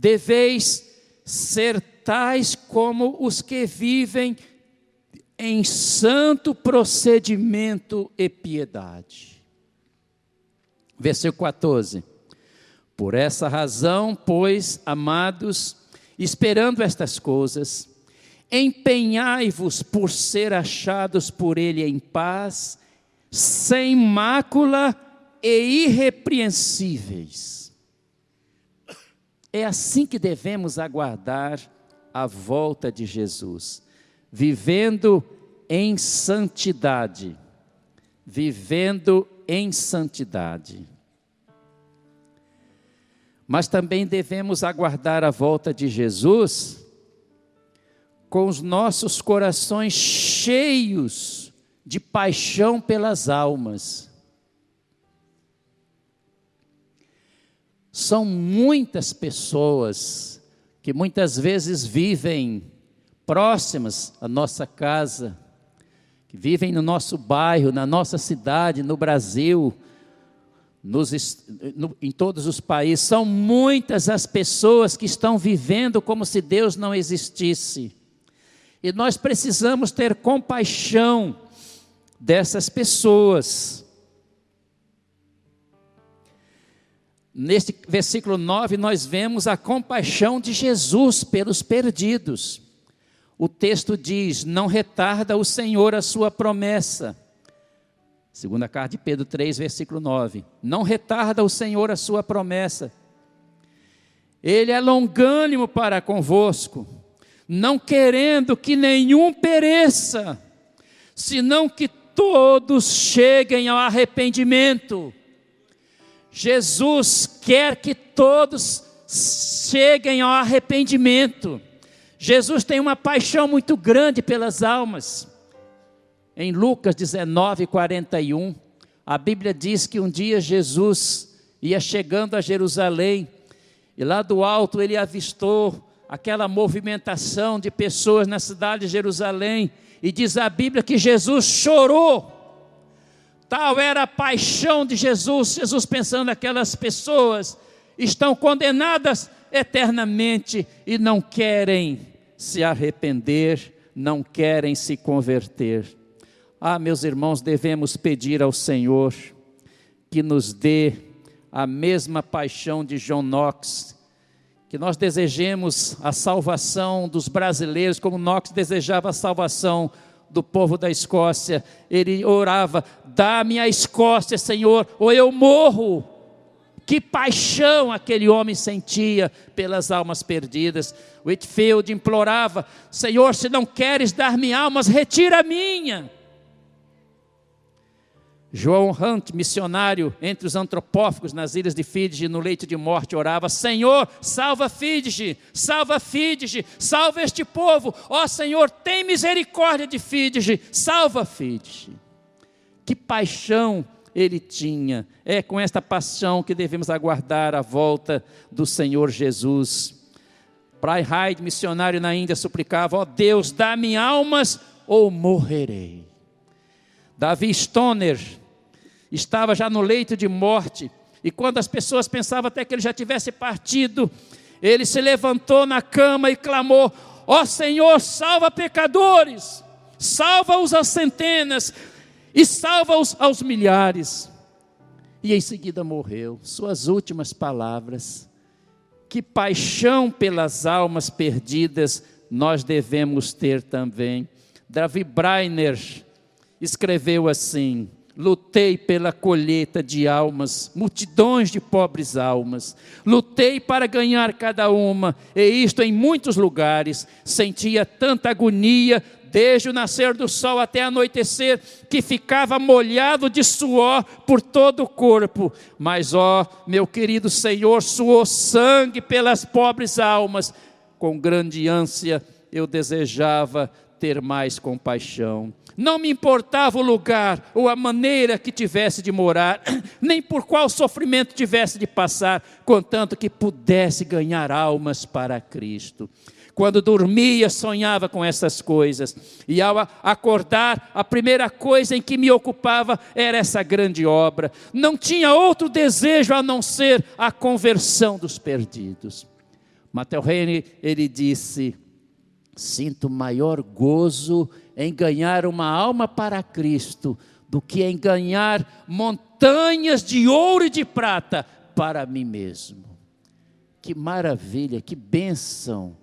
deveis ser tais como os que vivem em santo procedimento e piedade. Versículo 14. Por essa razão, pois, amados, esperando estas coisas, empenhai-vos por ser achados por Ele em paz, sem mácula e irrepreensíveis. É assim que devemos aguardar a volta de Jesus, vivendo em santidade. Vivendo em santidade mas também devemos aguardar a volta de Jesus com os nossos corações cheios de paixão pelas almas. São muitas pessoas que muitas vezes vivem próximas à nossa casa, que vivem no nosso bairro, na nossa cidade, no Brasil, nos, no, em todos os países, são muitas as pessoas que estão vivendo como se Deus não existisse. E nós precisamos ter compaixão dessas pessoas. Neste versículo 9, nós vemos a compaixão de Jesus pelos perdidos. O texto diz: Não retarda o Senhor a sua promessa Segunda carta de Pedro 3, versículo 9. Não retarda o Senhor a sua promessa. Ele é longânimo para convosco, não querendo que nenhum pereça, senão que todos cheguem ao arrependimento. Jesus quer que todos cheguem ao arrependimento. Jesus tem uma paixão muito grande pelas almas. Em Lucas 19, 41, a Bíblia diz que um dia Jesus ia chegando a Jerusalém e lá do alto ele avistou aquela movimentação de pessoas na cidade de Jerusalém e diz a Bíblia que Jesus chorou. Tal era a paixão de Jesus, Jesus pensando aquelas pessoas estão condenadas eternamente e não querem se arrepender, não querem se converter. Ah, meus irmãos, devemos pedir ao Senhor que nos dê a mesma paixão de John Knox, que nós desejemos a salvação dos brasileiros, como Knox desejava a salvação do povo da Escócia. Ele orava: dá-me a Escócia, Senhor, ou eu morro. Que paixão aquele homem sentia pelas almas perdidas. Whitfield implorava: Senhor, se não queres dar-me almas, retira a minha. João Hunt, missionário entre os antropófagos nas ilhas de Fiji, no leito de morte, orava: Senhor, salva Fiji, salva Fiji, salva este povo. Ó Senhor, tem misericórdia de Fiji, salva Fiji. Que paixão ele tinha. É com esta paixão que devemos aguardar a volta do Senhor Jesus. Prai Hyde, missionário na Índia, suplicava: Ó Deus, dá-me almas ou morrerei. Davi Stoner estava já no leito de morte, e quando as pessoas pensavam até que ele já tivesse partido, ele se levantou na cama e clamou: Ó oh Senhor, salva pecadores, salva-os às centenas e salva-os aos milhares. E em seguida morreu. Suas últimas palavras. Que paixão pelas almas perdidas nós devemos ter também. Davi Breiner escreveu assim: lutei pela colheita de almas, multidões de pobres almas, lutei para ganhar cada uma, e isto em muitos lugares, sentia tanta agonia, desde o nascer do sol até anoitecer, que ficava molhado de suor por todo o corpo. Mas, ó, meu querido Senhor, suou sangue pelas pobres almas, com grande ânsia eu desejava ter mais compaixão. Não me importava o lugar ou a maneira que tivesse de morar, nem por qual sofrimento tivesse de passar, contanto que pudesse ganhar almas para Cristo. Quando dormia, sonhava com essas coisas, e ao acordar, a primeira coisa em que me ocupava era essa grande obra. Não tinha outro desejo a não ser a conversão dos perdidos. Mateus Reine, ele disse: Sinto maior gozo em ganhar uma alma para Cristo do que em ganhar montanhas de ouro e de prata para mim mesmo. Que maravilha, que bênção!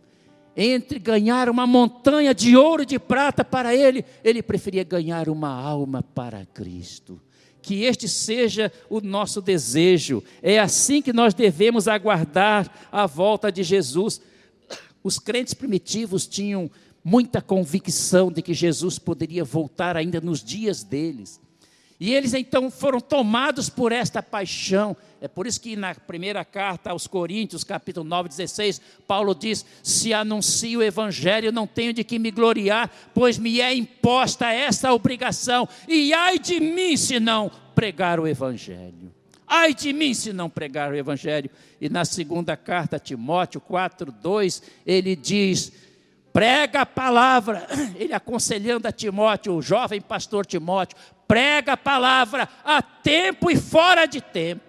Entre ganhar uma montanha de ouro e de prata para ele, ele preferia ganhar uma alma para Cristo. Que este seja o nosso desejo. É assim que nós devemos aguardar a volta de Jesus os crentes primitivos tinham muita convicção de que Jesus poderia voltar ainda nos dias deles. E eles então foram tomados por esta paixão. É por isso que na primeira carta aos Coríntios, capítulo 9, 16, Paulo diz: Se anuncio o evangelho, não tenho de que me gloriar, pois me é imposta essa obrigação, e ai de mim se não pregar o evangelho. Ai de mim se não pregar o Evangelho. E na segunda carta a Timóteo 4, 2, ele diz: prega a palavra. Ele aconselhando a Timóteo, o jovem pastor Timóteo, prega a palavra a tempo e fora de tempo.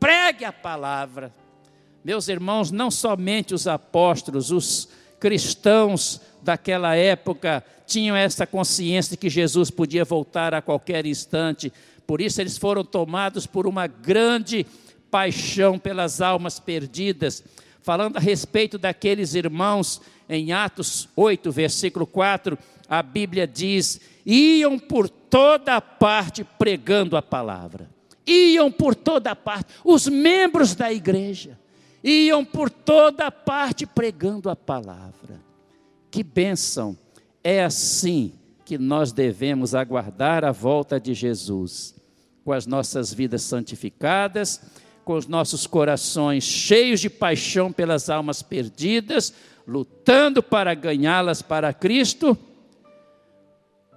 Pregue a palavra. Meus irmãos, não somente os apóstolos, os cristãos daquela época tinham essa consciência de que Jesus podia voltar a qualquer instante, por isso eles foram tomados por uma grande paixão pelas almas perdidas. Falando a respeito daqueles irmãos, em Atos 8, versículo 4, a Bíblia diz: iam por toda parte pregando a palavra. Iam por toda parte, os membros da igreja iam por toda parte pregando a palavra. Que bênção! É assim que nós devemos aguardar a volta de Jesus, com as nossas vidas santificadas, com os nossos corações cheios de paixão pelas almas perdidas, lutando para ganhá-las para Cristo.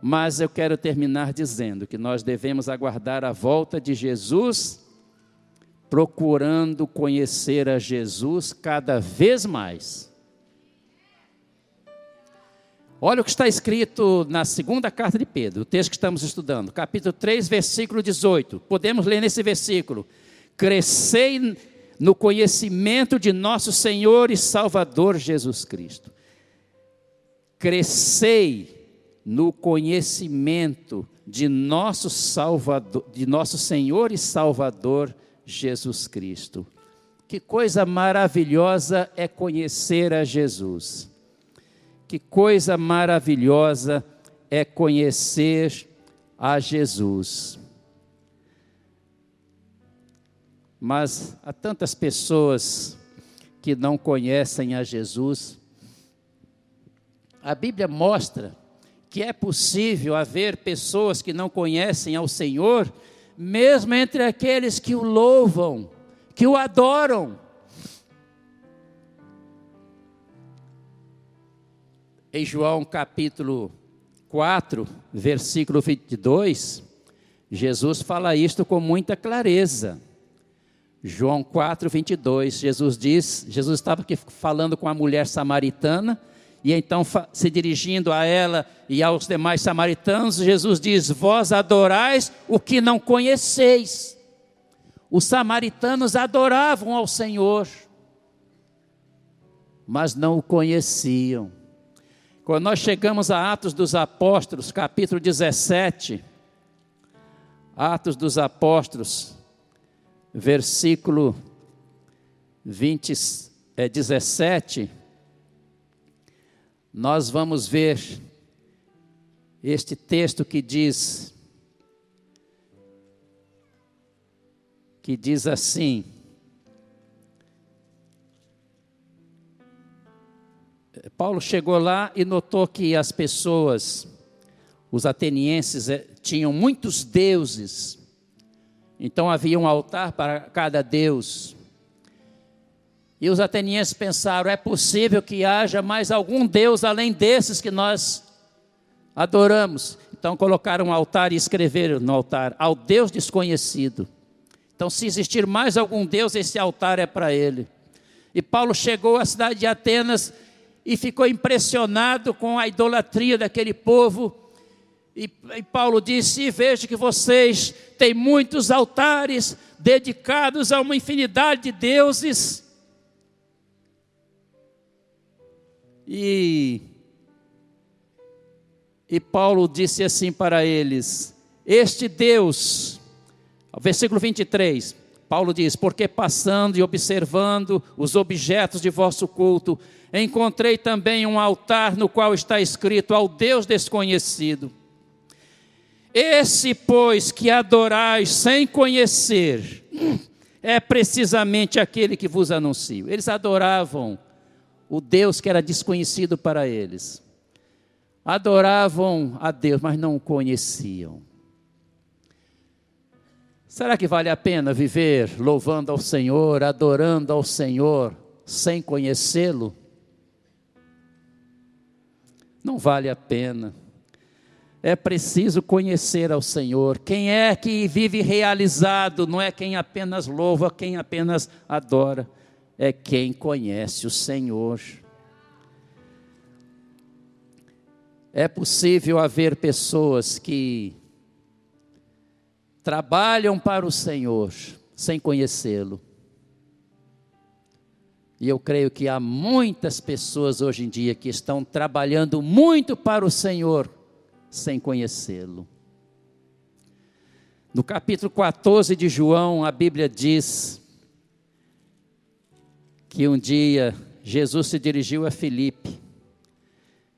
Mas eu quero terminar dizendo que nós devemos aguardar a volta de Jesus, procurando conhecer a Jesus cada vez mais Olha o que está escrito na segunda carta de Pedro, o texto que estamos estudando, capítulo 3, versículo 18. Podemos ler nesse versículo: Crescei no conhecimento de nosso Senhor e Salvador Jesus Cristo. Crescei no conhecimento de nosso Salvador, de nosso Senhor e Salvador Jesus Cristo. Que coisa maravilhosa é conhecer a Jesus. Que coisa maravilhosa é conhecer a Jesus. Mas há tantas pessoas que não conhecem a Jesus. A Bíblia mostra que é possível haver pessoas que não conhecem ao Senhor, mesmo entre aqueles que o louvam, que o adoram. Em João capítulo 4, versículo 22, Jesus fala isto com muita clareza. João 4, 22, Jesus diz, Jesus estava aqui falando com a mulher samaritana, e então se dirigindo a ela e aos demais samaritanos, Jesus diz: Vós adorais o que não conheceis. Os samaritanos adoravam ao Senhor, mas não o conheciam. Quando nós chegamos a Atos dos Apóstolos, capítulo 17, Atos dos Apóstolos, versículo 20, é, 17, nós vamos ver este texto que diz que diz assim: Paulo chegou lá e notou que as pessoas, os atenienses, eh, tinham muitos deuses. Então havia um altar para cada deus. E os atenienses pensaram: é possível que haja mais algum deus além desses que nós adoramos? Então colocaram um altar e escreveram no altar: ao Deus desconhecido. Então, se existir mais algum Deus, esse altar é para ele. E Paulo chegou à cidade de Atenas e ficou impressionado com a idolatria daquele povo. E, e Paulo disse: Vejo que vocês têm muitos altares dedicados a uma infinidade de deuses. E, e Paulo disse assim para eles: Este Deus, versículo 23, Paulo diz: Porque passando e observando os objetos de vosso culto, encontrei também um altar no qual está escrito ao Deus desconhecido. Esse, pois, que adorais sem conhecer, é precisamente aquele que vos anuncio. Eles adoravam o Deus que era desconhecido para eles. Adoravam a Deus, mas não o conheciam. Será que vale a pena viver louvando ao Senhor, adorando ao Senhor, sem conhecê-lo? Não vale a pena. É preciso conhecer ao Senhor. Quem é que vive realizado não é quem apenas louva, quem apenas adora, é quem conhece o Senhor. É possível haver pessoas que trabalham para o Senhor sem conhecê-lo. E eu creio que há muitas pessoas hoje em dia que estão trabalhando muito para o Senhor sem conhecê-lo. No capítulo 14 de João, a Bíblia diz que um dia Jesus se dirigiu a Filipe.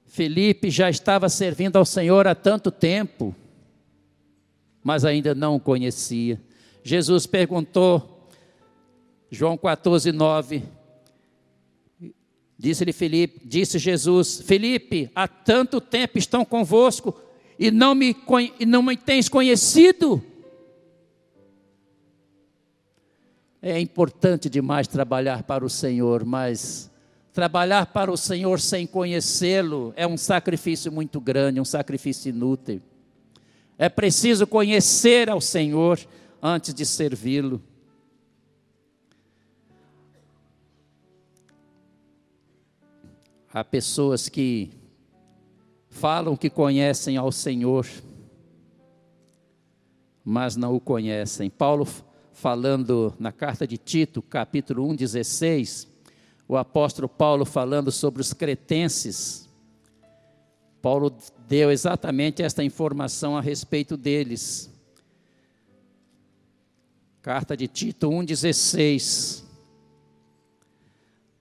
Filipe já estava servindo ao Senhor há tanto tempo, mas ainda não o conhecia. Jesus perguntou, João 14, 9, Disse-lhe Felipe, disse Jesus: Felipe, há tanto tempo estão convosco e não me, e não me tens conhecido. É importante demais trabalhar para o Senhor, mas trabalhar para o Senhor sem conhecê-lo é um sacrifício muito grande, um sacrifício inútil. É preciso conhecer ao Senhor antes de servi-lo. Há pessoas que falam que conhecem ao Senhor, mas não o conhecem. Paulo, falando na carta de Tito, capítulo 1, 16, o apóstolo Paulo falando sobre os cretenses, Paulo deu exatamente esta informação a respeito deles. Carta de Tito 1,16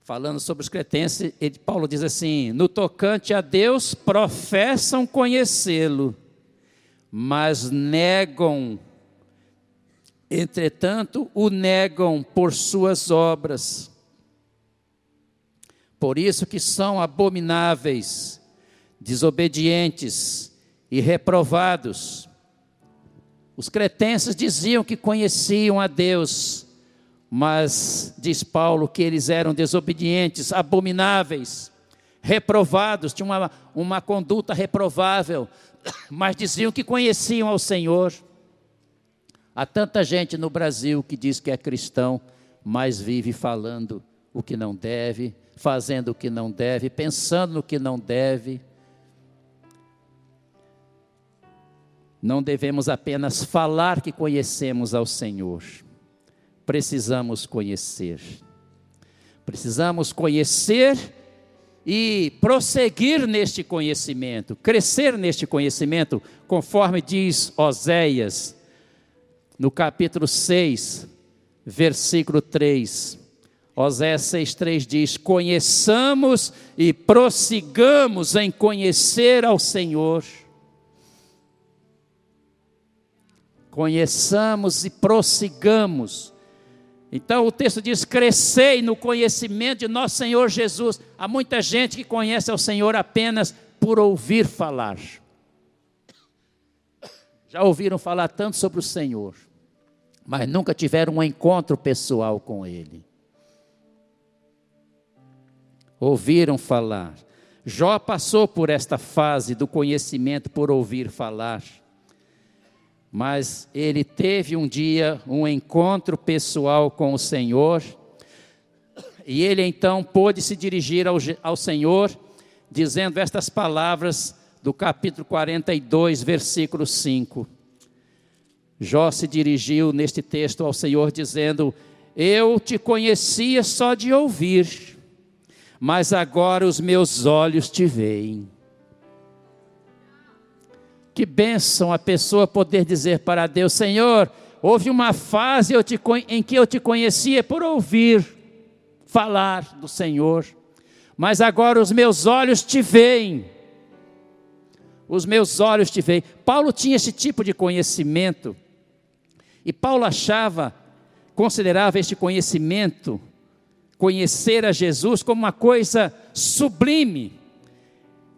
falando sobre os cretenses, Paulo diz assim: no tocante a Deus, professam conhecê-lo, mas negam, entretanto, o negam por suas obras. Por isso que são abomináveis, desobedientes e reprovados. Os cretenses diziam que conheciam a Deus, mas diz Paulo que eles eram desobedientes, abomináveis, reprovados, tinham uma, uma conduta reprovável, mas diziam que conheciam ao Senhor. Há tanta gente no Brasil que diz que é cristão, mas vive falando o que não deve, fazendo o que não deve, pensando no que não deve. Não devemos apenas falar que conhecemos ao Senhor precisamos conhecer. Precisamos conhecer e prosseguir neste conhecimento, crescer neste conhecimento, conforme diz Oséias, no capítulo 6, versículo 3. Oséias 6,3 diz: Conheçamos e prossigamos em conhecer ao Senhor. Conheçamos e prossigamos Então o texto diz: crescei no conhecimento de nosso Senhor Jesus. Há muita gente que conhece ao Senhor apenas por ouvir falar. Já ouviram falar tanto sobre o Senhor, mas nunca tiveram um encontro pessoal com Ele. Ouviram falar. Jó passou por esta fase do conhecimento por ouvir falar. Mas ele teve um dia um encontro pessoal com o Senhor, e ele então pôde se dirigir ao, ao Senhor, dizendo estas palavras do capítulo 42, versículo 5. Jó se dirigiu neste texto ao Senhor, dizendo: Eu te conhecia só de ouvir, mas agora os meus olhos te veem. Que bênção a pessoa poder dizer para Deus: Senhor, houve uma fase em que eu te conhecia por ouvir falar do Senhor, mas agora os meus olhos te veem. Os meus olhos te veem. Paulo tinha esse tipo de conhecimento, e Paulo achava, considerava este conhecimento, conhecer a Jesus, como uma coisa sublime.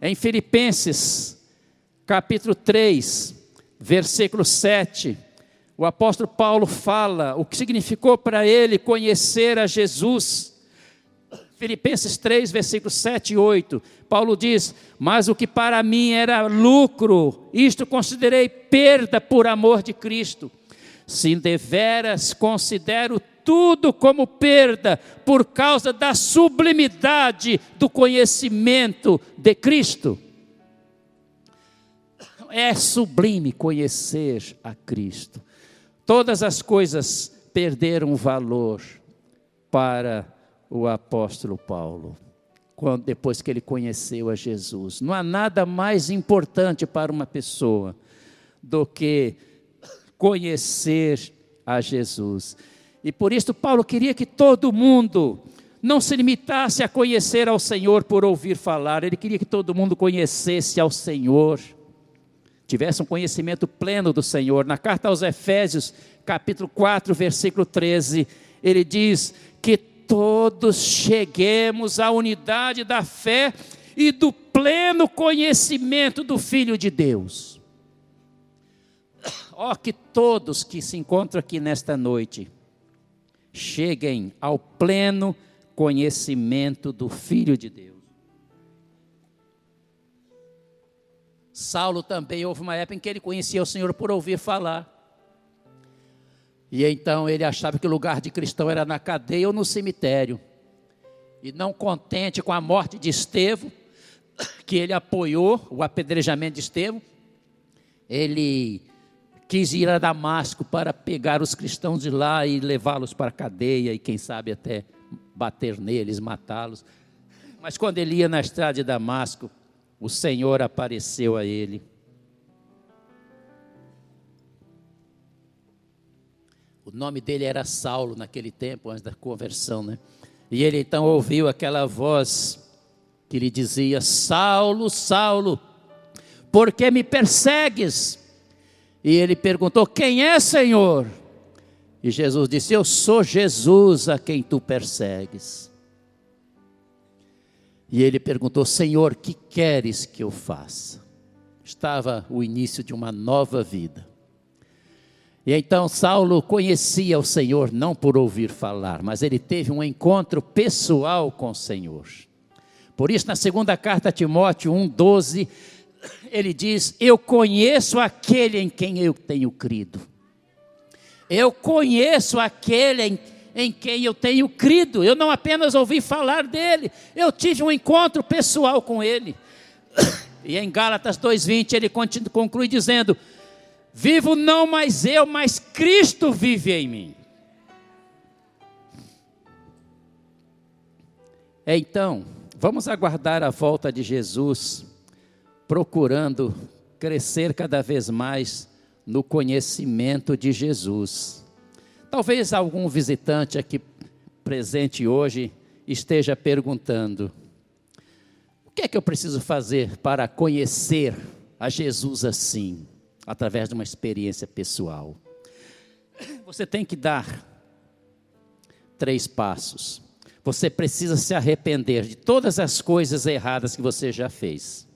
Em Filipenses capítulo 3, versículo 7, o apóstolo Paulo fala o que significou para ele conhecer a Jesus. Filipenses 3, versículos 7 e 8, Paulo diz: Mas o que para mim era lucro, isto considerei perda por amor de Cristo. Se deveras considero tudo como perda por causa da sublimidade do conhecimento de Cristo é sublime conhecer a Cristo. Todas as coisas perderam valor para o apóstolo Paulo, quando, depois que ele conheceu a Jesus. Não há nada mais importante para uma pessoa do que conhecer a Jesus. E por isso Paulo queria que todo mundo não se limitasse a conhecer ao Senhor por ouvir falar, ele queria que todo mundo conhecesse ao Senhor tivesse um conhecimento pleno do Senhor. Na carta aos Efésios, capítulo 4, versículo 13, ele diz que todos cheguemos à unidade da fé e do pleno conhecimento do Filho de Deus. Ó, oh, que todos que se encontram aqui nesta noite cheguem ao pleno conhecimento do Filho de Deus. Saulo também houve uma época em que ele conhecia o Senhor por ouvir falar. E então ele achava que o lugar de cristão era na cadeia ou no cemitério. E não contente com a morte de Estevão, que ele apoiou o apedrejamento de Estevão, ele quis ir a Damasco para pegar os cristãos de lá e levá-los para a cadeia e quem sabe até bater neles, matá-los. Mas quando ele ia na estrada de Damasco, o Senhor apareceu a ele. O nome dele era Saulo naquele tempo, antes da conversão, né? E ele então ouviu aquela voz que lhe dizia: Saulo, Saulo, por que me persegues? E ele perguntou: Quem é, Senhor? E Jesus disse: Eu sou Jesus a quem tu persegues. E ele perguntou: Senhor, que queres que eu faça? Estava o início de uma nova vida. E então Saulo conhecia o Senhor não por ouvir falar, mas ele teve um encontro pessoal com o Senhor. Por isso, na segunda carta a Timóteo 1,12, ele diz: Eu conheço aquele em quem eu tenho crido. Eu conheço aquele em em quem eu tenho crido. Eu não apenas ouvi falar dele, eu tive um encontro pessoal com ele. E em Gálatas 2:20 ele conclui dizendo: Vivo não mais eu, mas Cristo vive em mim. Então, vamos aguardar a volta de Jesus, procurando crescer cada vez mais no conhecimento de Jesus. Talvez algum visitante aqui presente hoje esteja perguntando: o que é que eu preciso fazer para conhecer a Jesus assim, através de uma experiência pessoal? Você tem que dar três passos. Você precisa se arrepender de todas as coisas erradas que você já fez.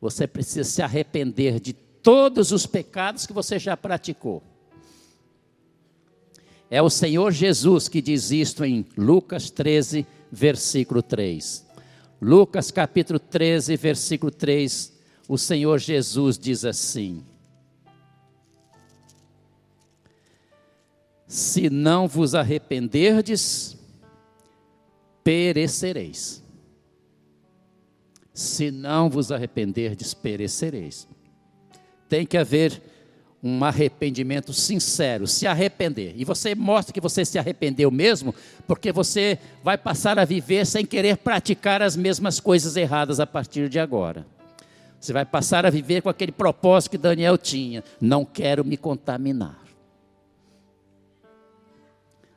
Você precisa se arrepender de todos os pecados que você já praticou. É o Senhor Jesus que diz isto em Lucas 13, versículo 3. Lucas capítulo 13, versículo 3, o Senhor Jesus diz assim: Se não vos arrependerdes, perecereis. Se não vos arrependerdes, perecereis. Tem que haver um arrependimento sincero, se arrepender. E você mostra que você se arrependeu mesmo, porque você vai passar a viver sem querer praticar as mesmas coisas erradas a partir de agora. Você vai passar a viver com aquele propósito que Daniel tinha: não quero me contaminar.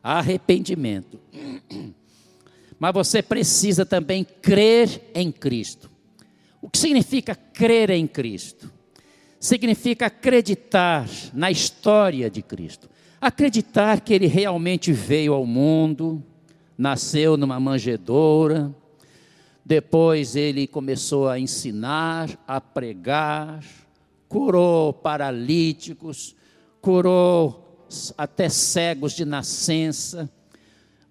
Arrependimento. Mas você precisa também crer em Cristo. O que significa crer em Cristo? Significa acreditar na história de Cristo. Acreditar que ele realmente veio ao mundo, nasceu numa manjedoura, depois ele começou a ensinar, a pregar, curou paralíticos, curou até cegos de nascença,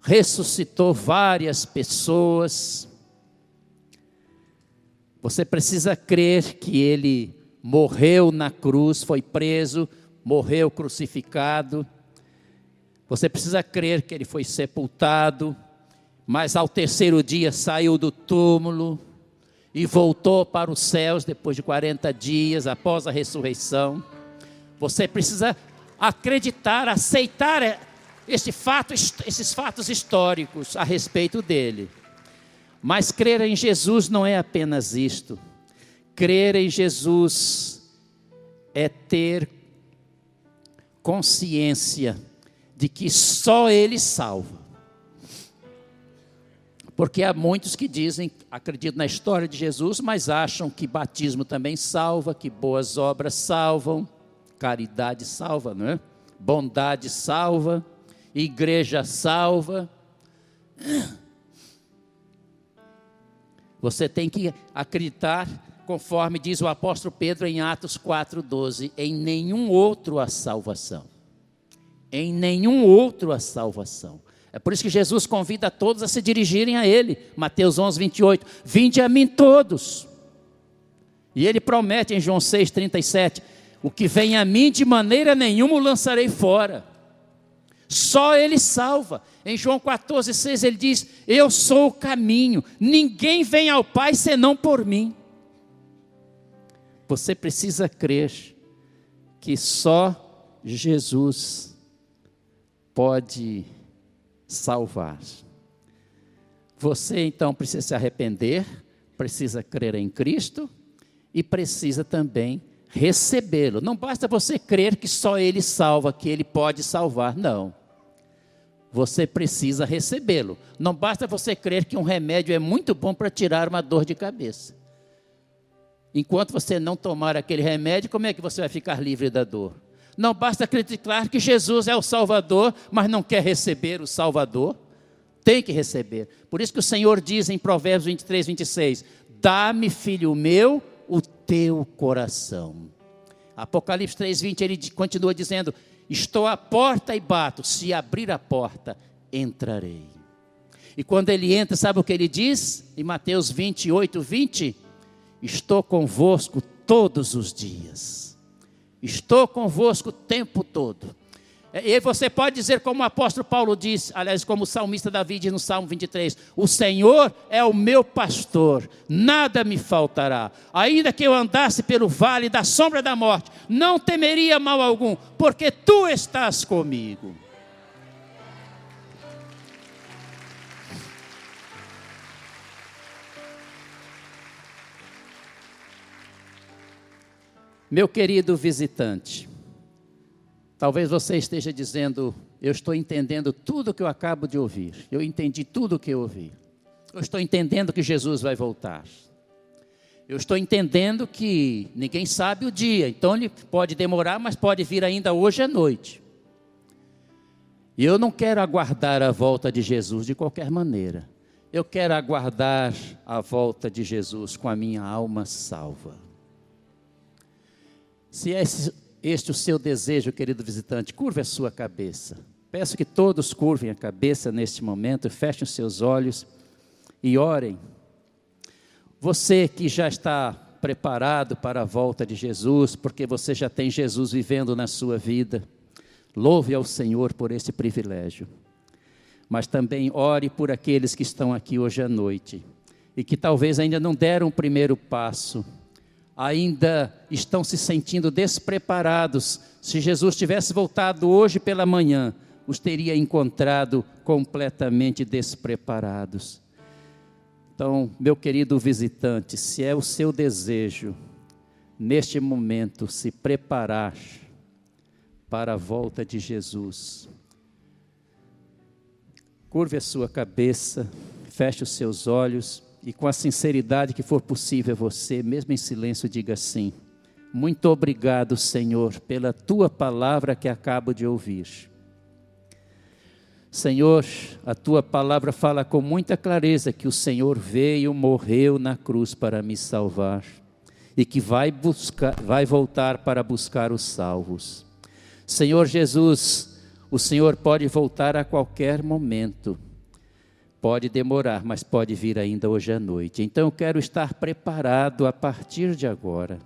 ressuscitou várias pessoas. Você precisa crer que ele morreu na cruz, foi preso, morreu crucificado. Você precisa crer que ele foi sepultado, mas ao terceiro dia saiu do túmulo e voltou para os céus depois de 40 dias após a ressurreição. Você precisa acreditar, aceitar este fato, esses fatos históricos a respeito dele. Mas crer em Jesus não é apenas isto. Crer em Jesus é ter consciência de que só Ele salva. Porque há muitos que dizem, acreditam na história de Jesus, mas acham que batismo também salva, que boas obras salvam, caridade salva, não é? Bondade salva, igreja salva. Você tem que acreditar conforme diz o apóstolo Pedro em Atos 4,12: em nenhum outro a salvação. Em nenhum outro a salvação. É por isso que Jesus convida todos a se dirigirem a Ele. Mateus 11, 28. Vinde a mim todos. E Ele promete em João 6, 37. O que vem a mim de maneira nenhuma o lançarei fora. Só Ele salva. Em João 14, 6 ele diz: Eu sou o caminho, ninguém vem ao Pai senão por mim. Você precisa crer que só Jesus pode salvar. Você então precisa se arrepender, precisa crer em Cristo e precisa também recebê-lo. Não basta você crer que só Ele salva, que Ele pode salvar, não. Você precisa recebê-lo. Não basta você crer que um remédio é muito bom para tirar uma dor de cabeça. Enquanto você não tomar aquele remédio, como é que você vai ficar livre da dor? Não basta acreditar que Jesus é o Salvador, mas não quer receber o Salvador. Tem que receber. Por isso que o Senhor diz em Provérbios 23, 26: Dá-me, filho meu, o teu coração. Apocalipse 3, 20, ele continua dizendo: Estou à porta e bato, se abrir a porta, entrarei. E quando ele entra, sabe o que ele diz? Em Mateus 28, 20: Estou convosco todos os dias. Estou convosco o tempo todo. E você pode dizer, como o apóstolo Paulo diz, aliás, como o salmista Davi diz no Salmo 23: O Senhor é o meu pastor, nada me faltará. Ainda que eu andasse pelo vale da sombra da morte, não temeria mal algum, porque tu estás comigo. Meu querido visitante, talvez você esteja dizendo: Eu estou entendendo tudo o que eu acabo de ouvir, eu entendi tudo que eu ouvi, eu estou entendendo que Jesus vai voltar, eu estou entendendo que ninguém sabe o dia, então ele pode demorar, mas pode vir ainda hoje à noite. E eu não quero aguardar a volta de Jesus de qualquer maneira. Eu quero aguardar a volta de Jesus com a minha alma salva. Se é este o seu desejo, querido visitante, curva a sua cabeça. Peço que todos curvem a cabeça neste momento, fechem os seus olhos e orem. Você que já está preparado para a volta de Jesus, porque você já tem Jesus vivendo na sua vida, louve ao Senhor por esse privilégio. Mas também ore por aqueles que estão aqui hoje à noite e que talvez ainda não deram o primeiro passo, ainda estão se sentindo despreparados. Se Jesus tivesse voltado hoje pela manhã, os teria encontrado completamente despreparados. Então, meu querido visitante, se é o seu desejo, neste momento, se preparar para a volta de Jesus, curve a sua cabeça, feche os seus olhos e, com a sinceridade que for possível você, mesmo em silêncio, diga assim: Muito obrigado, Senhor, pela tua palavra que acabo de ouvir. Senhor, a tua palavra fala com muita clareza que o Senhor veio, morreu na cruz para me salvar e que vai buscar, vai voltar para buscar os salvos. Senhor Jesus, o Senhor pode voltar a qualquer momento. Pode demorar, mas pode vir ainda hoje à noite. Então eu quero estar preparado a partir de agora.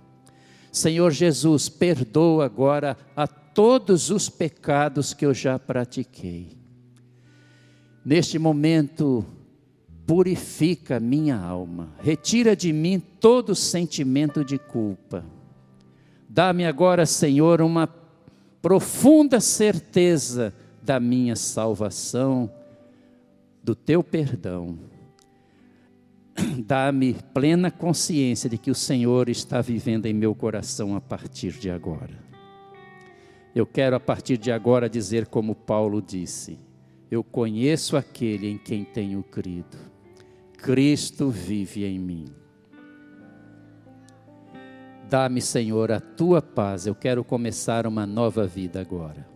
Senhor Jesus, perdoa agora a todos os pecados que eu já pratiquei. Neste momento, purifica minha alma, retira de mim todo sentimento de culpa. Dá-me agora, Senhor, uma profunda certeza da minha salvação, do teu perdão. Dá-me plena consciência de que o Senhor está vivendo em meu coração a partir de agora. Eu quero a partir de agora dizer como Paulo disse: eu conheço aquele em quem tenho crido. Cristo vive em mim. Dá-me, Senhor, a tua paz. Eu quero começar uma nova vida agora.